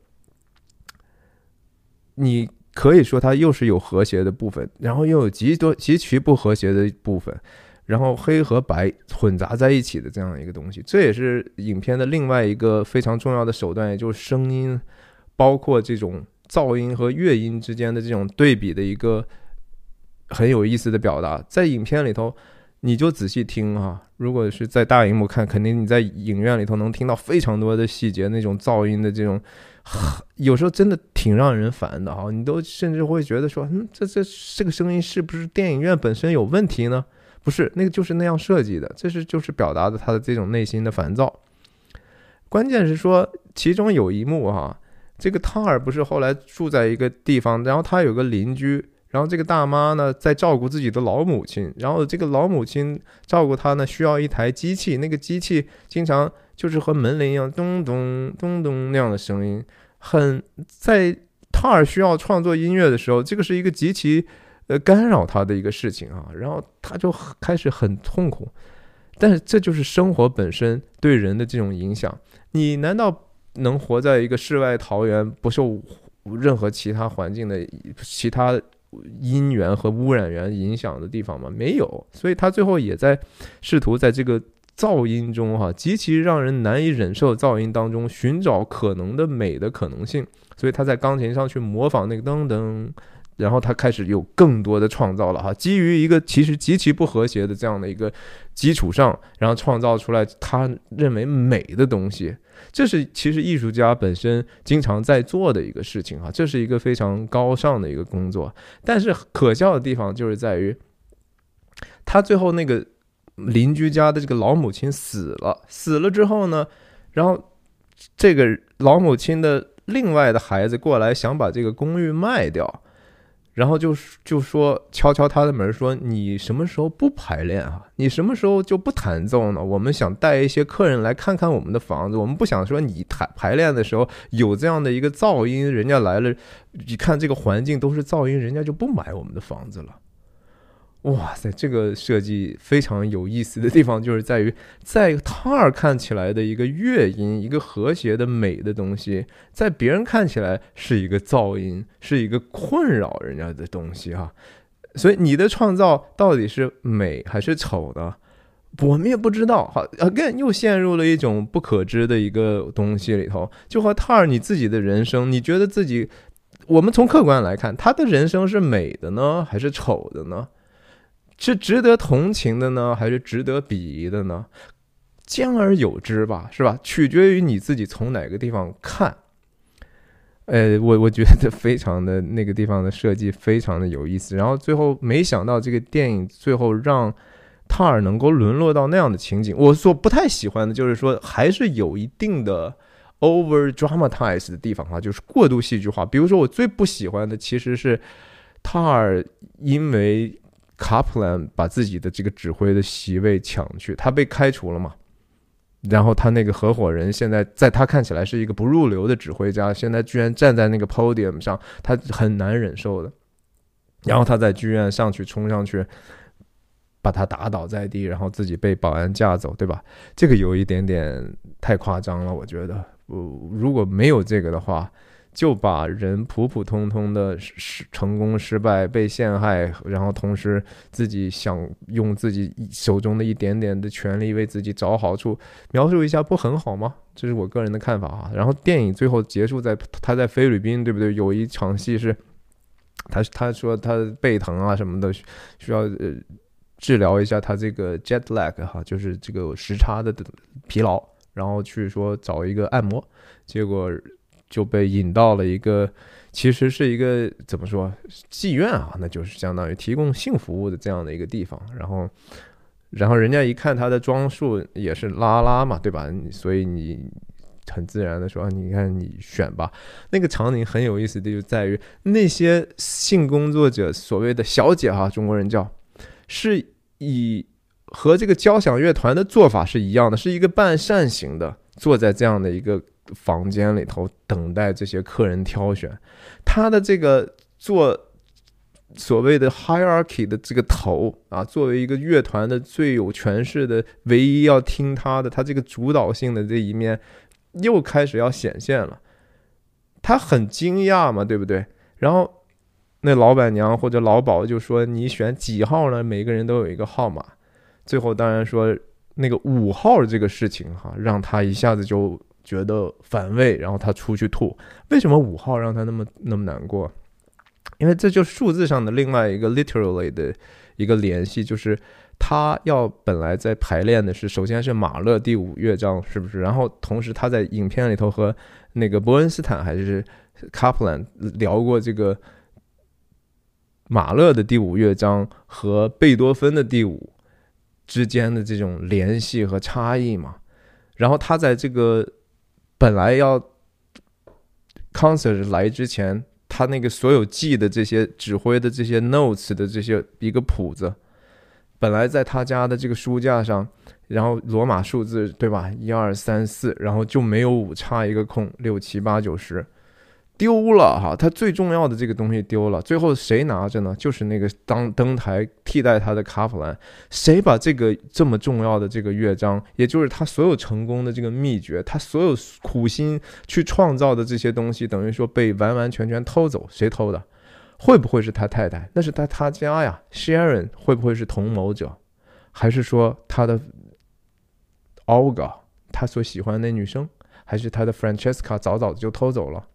你可以说它又是有和谐的部分，然后又有极多极其不和谐的部分。然后黑和白混杂在一起的这样一个东西，这也是影片的另外一个非常重要的手段，也就是声音，包括这种噪音和乐音之间的这种对比的一个很有意思的表达。在影片里头，你就仔细听啊，如果是在大荧幕看，肯定你在影院里头能听到非常多的细节，那种噪音的这种，有时候真的挺让人烦的哈。你都甚至会觉得说，嗯，这这这个声音是不是电影院本身有问题呢？不是那个，就是那样设计的，这是就是表达的他的这种内心的烦躁。关键是说，其中有一幕哈，这个汤尔不是后来住在一个地方，然后他有个邻居，然后这个大妈呢在照顾自己的老母亲，然后这个老母亲照顾他呢需要一台机器，那个机器经常就是和门铃一样咚咚咚咚那样的声音，很在汤尔需要创作音乐的时候，这个是一个极其。呃，干扰他的一个事情啊，然后他就开始很痛苦，但是这就是生活本身对人的这种影响。你难道能活在一个世外桃源，不受任何其他环境的其他因缘和污染源影响的地方吗？没有，所以他最后也在试图在这个噪音中哈，极其让人难以忍受噪音当中寻找可能的美的可能性，所以他在钢琴上去模仿那个噔噔。然后他开始有更多的创造了哈，基于一个其实极其不和谐的这样的一个基础上，然后创造出来他认为美的东西，这是其实艺术家本身经常在做的一个事情哈，这是一个非常高尚的一个工作。但是可笑的地方就是在于，他最后那个邻居家的这个老母亲死了，死了之后呢，然后这个老母亲的另外的孩子过来想把这个公寓卖掉。然后就就说敲敲他的门，说你什么时候不排练啊？你什么时候就不弹奏呢？我们想带一些客人来看看我们的房子，我们不想说你排排练的时候有这样的一个噪音，人家来了，一看这个环境都是噪音，人家就不买我们的房子了。哇塞，这个设计非常有意思的地方就是在于，在塔尔看起来的一个乐音，一个和谐的美的东西，在别人看起来是一个噪音，是一个困扰人家的东西哈。所以你的创造到底是美还是丑呢？我们也不知道。好，again 又陷入了一种不可知的一个东西里头。就和塔尔你自己的人生，你觉得自己，我们从客观来看，他的人生是美的呢，还是丑的呢？是值得同情的呢，还是值得鄙夷的呢？兼而有之吧，是吧？取决于你自己从哪个地方看。呃，我我觉得非常的那个地方的设计非常的有意思。然后最后没想到这个电影最后让塔尔能够沦落到那样的情景。我所不太喜欢的就是说，还是有一定的 over dramatize 的地方哈，就是过度戏剧化。比如说，我最不喜欢的其实是塔尔因为。卡普兰把自己的这个指挥的席位抢去，他被开除了嘛？然后他那个合伙人现在在他看起来是一个不入流的指挥家，现在居然站在那个 podium 上，他很难忍受的。然后他在剧院上去冲上去，把他打倒在地，然后自己被保安架走，对吧？这个有一点点太夸张了，我觉得。呃，如果没有这个的话。就把人普普通通的失成功、失败、被陷害，然后同时自己想用自己手中的一点点的权利为自己找好处，描述一下不很好吗？这是我个人的看法啊。然后电影最后结束在他在菲律宾，对不对？有一场戏是，他他说他背疼啊什么的，需要呃治疗一下他这个 jet lag 哈，就是这个时差的疲劳，然后去说找一个按摩，结果。就被引到了一个，其实是一个怎么说妓院啊？那就是相当于提供性服务的这样的一个地方。然后，然后人家一看他的装束也是拉拉嘛，对吧？所以你很自然的说，你看你选吧。那个场景很有意思的就在于那些性工作者，所谓的小姐哈，中国人叫，是以和这个交响乐团的做法是一样的，是一个半扇形的，坐在这样的一个。房间里头等待这些客人挑选，他的这个做所谓的 hierarchy 的这个头啊，作为一个乐团的最有权势的，唯一要听他的，他这个主导性的这一面又开始要显现了。他很惊讶嘛，对不对？然后那老板娘或者老鸨就说：“你选几号呢？”每个人都有一个号码。最后当然说那个五号这个事情哈，让他一下子就。觉得反胃，然后他出去吐。为什么五号让他那么那么难过？因为这就是数字上的另外一个 literally 的一个联系，就是他要本来在排练的是，首先是马勒第五乐章，是不是？然后同时他在影片里头和那个伯恩斯坦还是卡普兰聊过这个马勒的第五乐章和贝多芬的第五之间的这种联系和差异嘛。然后他在这个。本来要 concert 来之前，他那个所有记的这些指挥的这些 notes 的这些一个谱子，本来在他家的这个书架上，然后罗马数字对吧？一二三四，然后就没有五，差一个空，六七八九十。丢了哈，他最重要的这个东西丢了，最后谁拿着呢？就是那个当登台替代他的卡普兰，谁把这个这么重要的这个乐章，也就是他所有成功的这个秘诀，他所有苦心去创造的这些东西，等于说被完完全全偷走，谁偷的？会不会是他太太？那是在他家呀，Sharon 会不会是同谋者？还是说他的 Olga 他所喜欢的那女生？还是他的 Francesca 早早的就偷走了？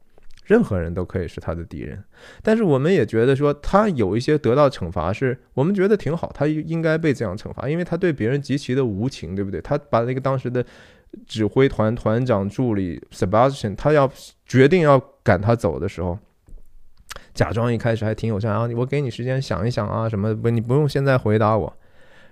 任何人都可以是他的敌人，但是我们也觉得说他有一些得到惩罚，是我们觉得挺好，他应该被这样惩罚，因为他对别人极其的无情，对不对？他把那个当时的指挥团团长助理 Sebastian，他要决定要赶他走的时候，假装一开始还挺友善啊，我给你时间想一想啊，什么不，你不用现在回答我，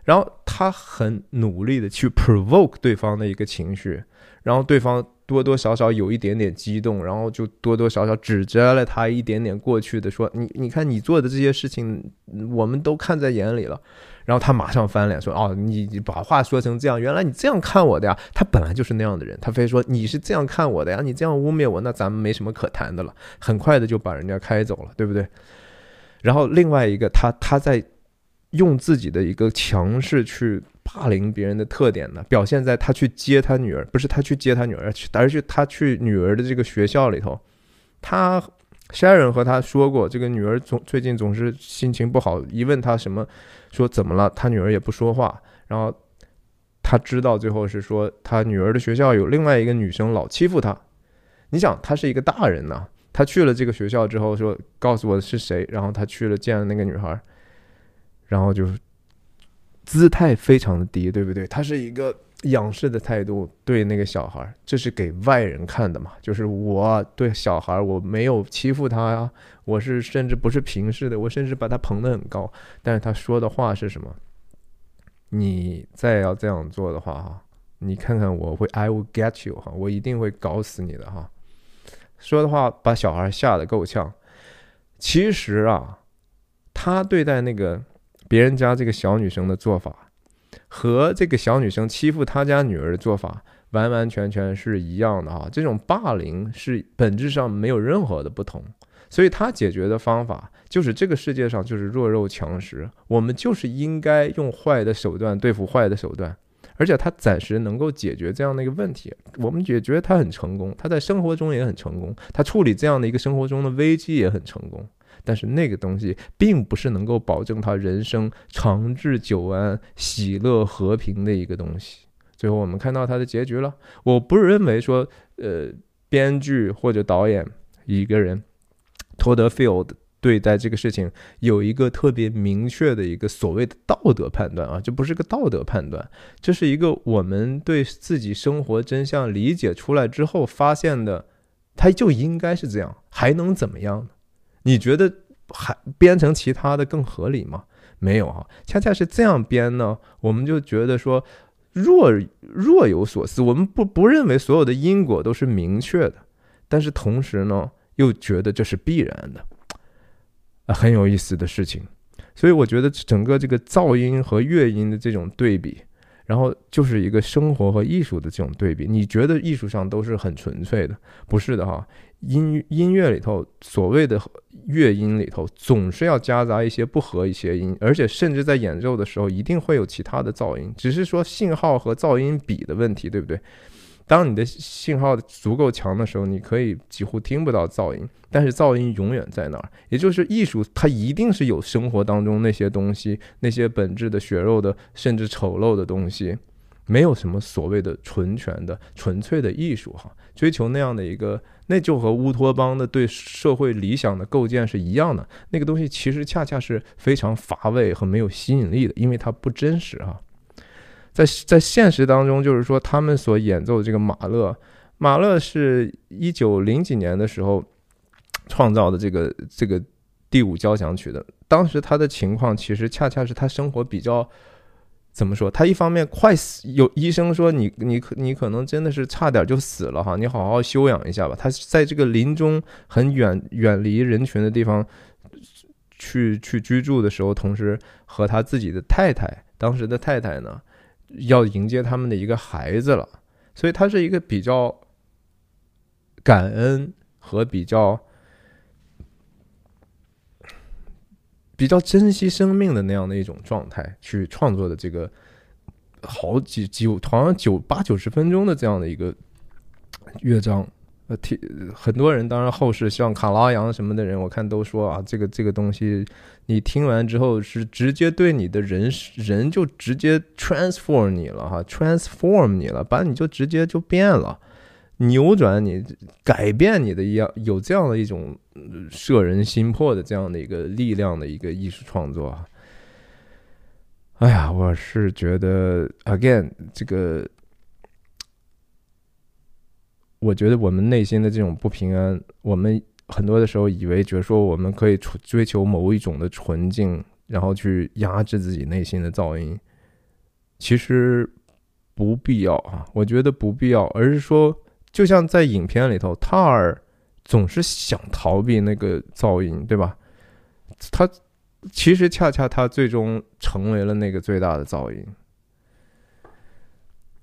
然后他很努力的去 provoke 对方的一个情绪，然后对方。多多少少有一点点激动，然后就多多少少指责了他一点点过去的，说你你看你做的这些事情，我们都看在眼里了。然后他马上翻脸说：“哦，你把话说成这样，原来你这样看我的呀？他本来就是那样的人，他非说你是这样看我的呀？你这样污蔑我，那咱们没什么可谈的了。很快的就把人家开走了，对不对？然后另外一个，他他在用自己的一个强势去。”霸凌别人的特点呢，表现在他去接他女儿，不是他去接他女儿，去而是他去女儿的这个学校里头。他 Sharon 和他说过，这个女儿总最近总是心情不好，一问他什么，说怎么了，他女儿也不说话。然后他知道最后是说，他女儿的学校有另外一个女生老欺负他。你想，他是一个大人呢，他去了这个学校之后说，告诉我是谁，然后他去了见了那个女孩，然后就。姿态非常的低，对不对？他是一个仰视的态度对那个小孩，这是给外人看的嘛？就是我对小孩，我没有欺负他呀，我是甚至不是平视的，我甚至把他捧得很高。但是他说的话是什么？你再要这样做的话，哈，你看看我会，I will get you，哈，我一定会搞死你的，哈。说的话把小孩吓得够呛。其实啊，他对待那个。别人家这个小女生的做法，和这个小女生欺负她家女儿的做法完完全全是一样的啊！这种霸凌是本质上没有任何的不同，所以他解决的方法就是这个世界上就是弱肉强食，我们就是应该用坏的手段对付坏的手段，而且他暂时能够解决这样的一个问题，我们也觉得他很成功，他在生活中也很成功，他处理这样的一个生活中的危机也很成功。但是那个东西并不是能够保证他人生长治久安、喜乐和平的一个东西。最后我们看到他的结局了。我不认为说，呃，编剧或者导演一个人托德 field 对待这个事情有一个特别明确的一个所谓的道德判断啊，这不是个道德判断，这是一个我们对自己生活真相理解出来之后发现的，他就应该是这样，还能怎么样呢？你觉得还编成其他的更合理吗？没有啊，恰恰是这样编呢，我们就觉得说若若有所思。我们不不认为所有的因果都是明确的，但是同时呢，又觉得这是必然的，啊，很有意思的事情。所以我觉得整个这个噪音和乐音的这种对比。然后就是一个生活和艺术的这种对比，你觉得艺术上都是很纯粹的，不是的哈。音音乐里头所谓的乐音里头，总是要夹杂一些不和谐音，而且甚至在演奏的时候一定会有其他的噪音，只是说信号和噪音比的问题，对不对？当你的信号足够强的时候，你可以几乎听不到噪音，但是噪音永远在那儿。也就是艺术，它一定是有生活当中那些东西，那些本质的血肉的，甚至丑陋的东西，没有什么所谓的纯全的、纯粹的艺术哈。追求那样的一个，那就和乌托邦的对社会理想的构建是一样的。那个东西其实恰恰是非常乏味和没有吸引力的，因为它不真实哈。在在现实当中，就是说他们所演奏的这个马勒，马勒是一九零几年的时候创造的这个这个第五交响曲的。当时他的情况其实恰恰是他生活比较怎么说？他一方面快死，有医生说你你可你可能真的是差点就死了哈，你好好休养一下吧。他在这个林中很远远离人群的地方去去居住的时候，同时和他自己的太太，当时的太太呢。要迎接他们的一个孩子了，所以他是一个比较感恩和比较比较珍惜生命的那样的一种状态去创作的这个好几九好像九八九十分钟的这样的一个乐章。呃，听很多人，当然后世像卡拉扬什么的人，我看都说啊，这个这个东西，你听完之后是直接对你的人人就直接 transform 你了哈，transform 你了，把你就直接就变了，扭转你，改变你的一样，有这样的一种摄人心魄的这样的一个力量的一个艺术创作啊。哎呀，我是觉得 again 这个。我觉得我们内心的这种不平安，我们很多的时候以为，觉得说我们可以追求某一种的纯净，然后去压制自己内心的噪音，其实不必要啊。我觉得不必要，而是说，就像在影片里头，塔尔总是想逃避那个噪音，对吧？他其实恰恰他最终成为了那个最大的噪音。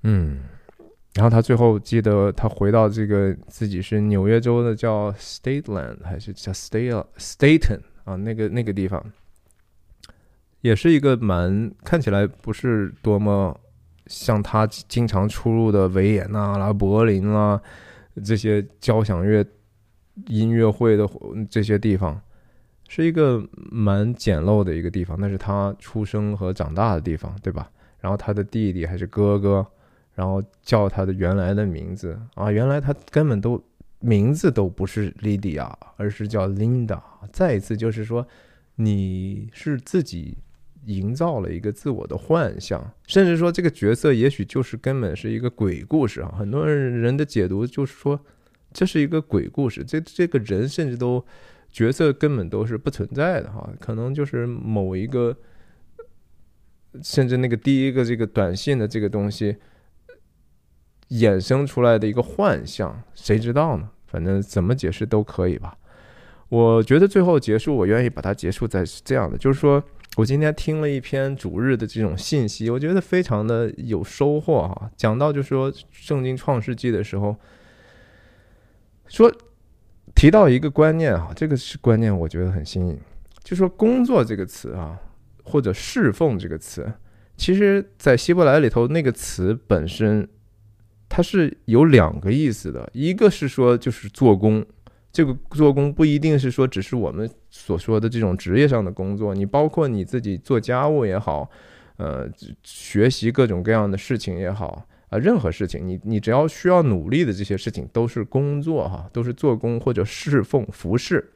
嗯。然后他最后记得他回到这个自己是纽约州的叫 Stateland 还是叫 State Staten 啊那个那个地方，也是一个蛮看起来不是多么像他经常出入的维也纳啦、柏林啦这些交响乐音乐会的这些地方，是一个蛮简陋的一个地方。那是他出生和长大的地方，对吧？然后他的弟弟还是哥哥。然后叫他的原来的名字啊，原来他根本都名字都不是 Lydia，而是叫 Linda。再一次就是说，你是自己营造了一个自我的幻象，甚至说这个角色也许就是根本是一个鬼故事啊。很多人人的解读就是说，这是一个鬼故事，这这个人甚至都角色根本都是不存在的哈，可能就是某一个，甚至那个第一个这个短信的这个东西。衍生出来的一个幻象，谁知道呢？反正怎么解释都可以吧。我觉得最后结束，我愿意把它结束在这样的，就是说我今天听了一篇主日的这种信息，我觉得非常的有收获哈。讲到就说圣经创世纪的时候，说提到一个观念哈，这个是观念，我觉得很新颖，就说工作这个词啊，或者侍奉这个词，其实在希伯来里头那个词本身。它是有两个意思的，一个是说就是做工，这个做工不一定是说只是我们所说的这种职业上的工作，你包括你自己做家务也好，呃，学习各种各样的事情也好，啊，任何事情，你你只要需要努力的这些事情都是工作哈，都是做工或者侍奉服侍。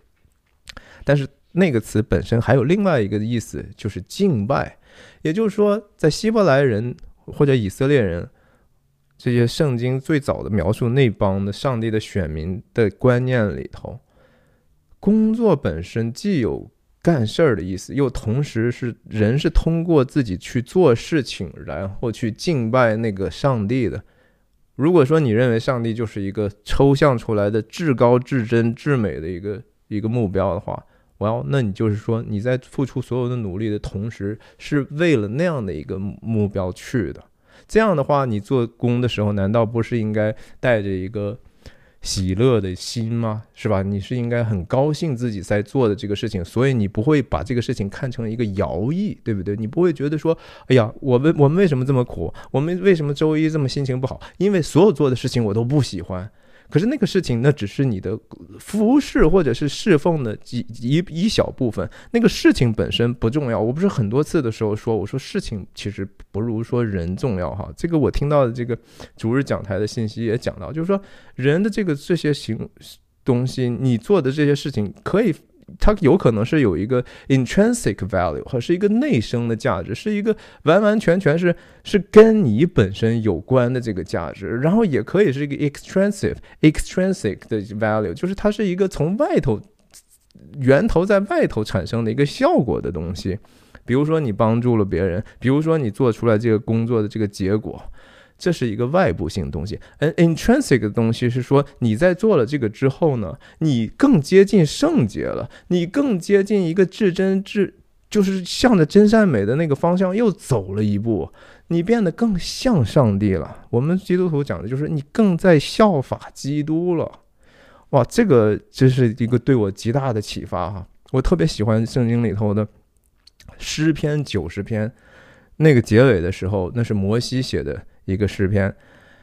但是那个词本身还有另外一个意思，就是敬拜，也就是说，在希伯来人或者以色列人。这些圣经最早的描述那帮的上帝的选民的观念里头，工作本身既有干事儿的意思，又同时是人是通过自己去做事情，然后去敬拜那个上帝的。如果说你认为上帝就是一个抽象出来的至高至真至美的一个一个目标的话，哇，那你就是说你在付出所有的努力的同时，是为了那样的一个目标去的。这样的话，你做工的时候，难道不是应该带着一个喜乐的心吗？是吧？你是应该很高兴自己在做的这个事情，所以你不会把这个事情看成一个徭役，对不对？你不会觉得说，哎呀，我们我们为什么这么苦？我们为什么周一这么心情不好？因为所有做的事情我都不喜欢。可是那个事情，那只是你的服侍或者是侍奉的几一一小部分。那个事情本身不重要。我不是很多次的时候说，我说事情其实不如说人重要哈。这个我听到的这个主日讲台的信息也讲到，就是说人的这个这些行东西，你做的这些事情可以。它有可能是有一个 intrinsic value 和是一个内生的价值，是一个完完全全是是跟你本身有关的这个价值，然后也可以是一个 extrinsic extrinsic 的 value，就是它是一个从外头源头在外头产生的一个效果的东西，比如说你帮助了别人，比如说你做出来这个工作的这个结果。这是一个外部性东西，而 intrinsic 的东西是说你在做了这个之后呢，你更接近圣洁了，你更接近一个至真至，就是向着真善美的那个方向又走了一步，你变得更像上帝了。我们基督徒讲的就是你更在效法基督了。哇，这个这是一个对我极大的启发哈！我特别喜欢圣经里头的诗篇九十篇那个结尾的时候，那是摩西写的一个诗篇，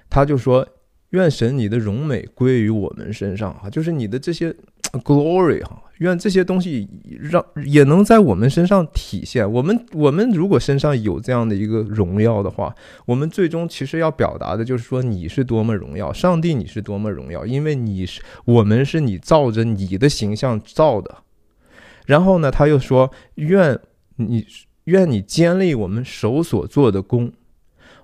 他就说：“愿神你的荣美归于我们身上啊，就是你的这些 glory 哈。”愿这些东西让也能在我们身上体现。我们我们如果身上有这样的一个荣耀的话，我们最终其实要表达的就是说你是多么荣耀，上帝你是多么荣耀，因为你是我们是你照着你的形象造的。然后呢，他又说愿你愿你坚立我们手所做的功。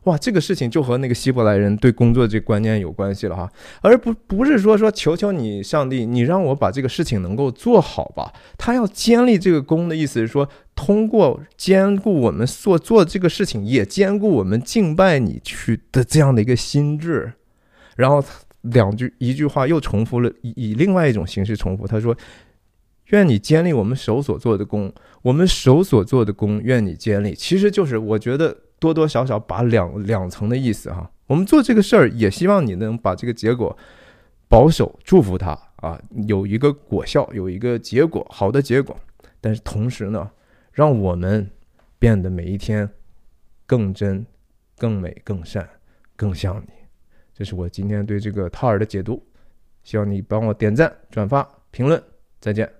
哇，这个事情就和那个希伯来人对工作这观念有关系了哈，而不不是说说求求你上帝，你让我把这个事情能够做好吧？他要建立这个功的意思是说，通过兼顾我们所做这个事情，也兼顾我们敬拜你去的这样的一个心智。然后两句一句话又重复了，以以另外一种形式重复。他说：“愿你建立我们手所做的功，我们手所做的功，愿你建立。”其实就是我觉得。多多少少把两两层的意思哈，我们做这个事儿也希望你能把这个结果保守，祝福他啊，有一个果效，有一个结果，好的结果。但是同时呢，让我们变得每一天更真、更美、更善、更像你。这是我今天对这个套尔的解读，希望你帮我点赞、转发、评论，再见。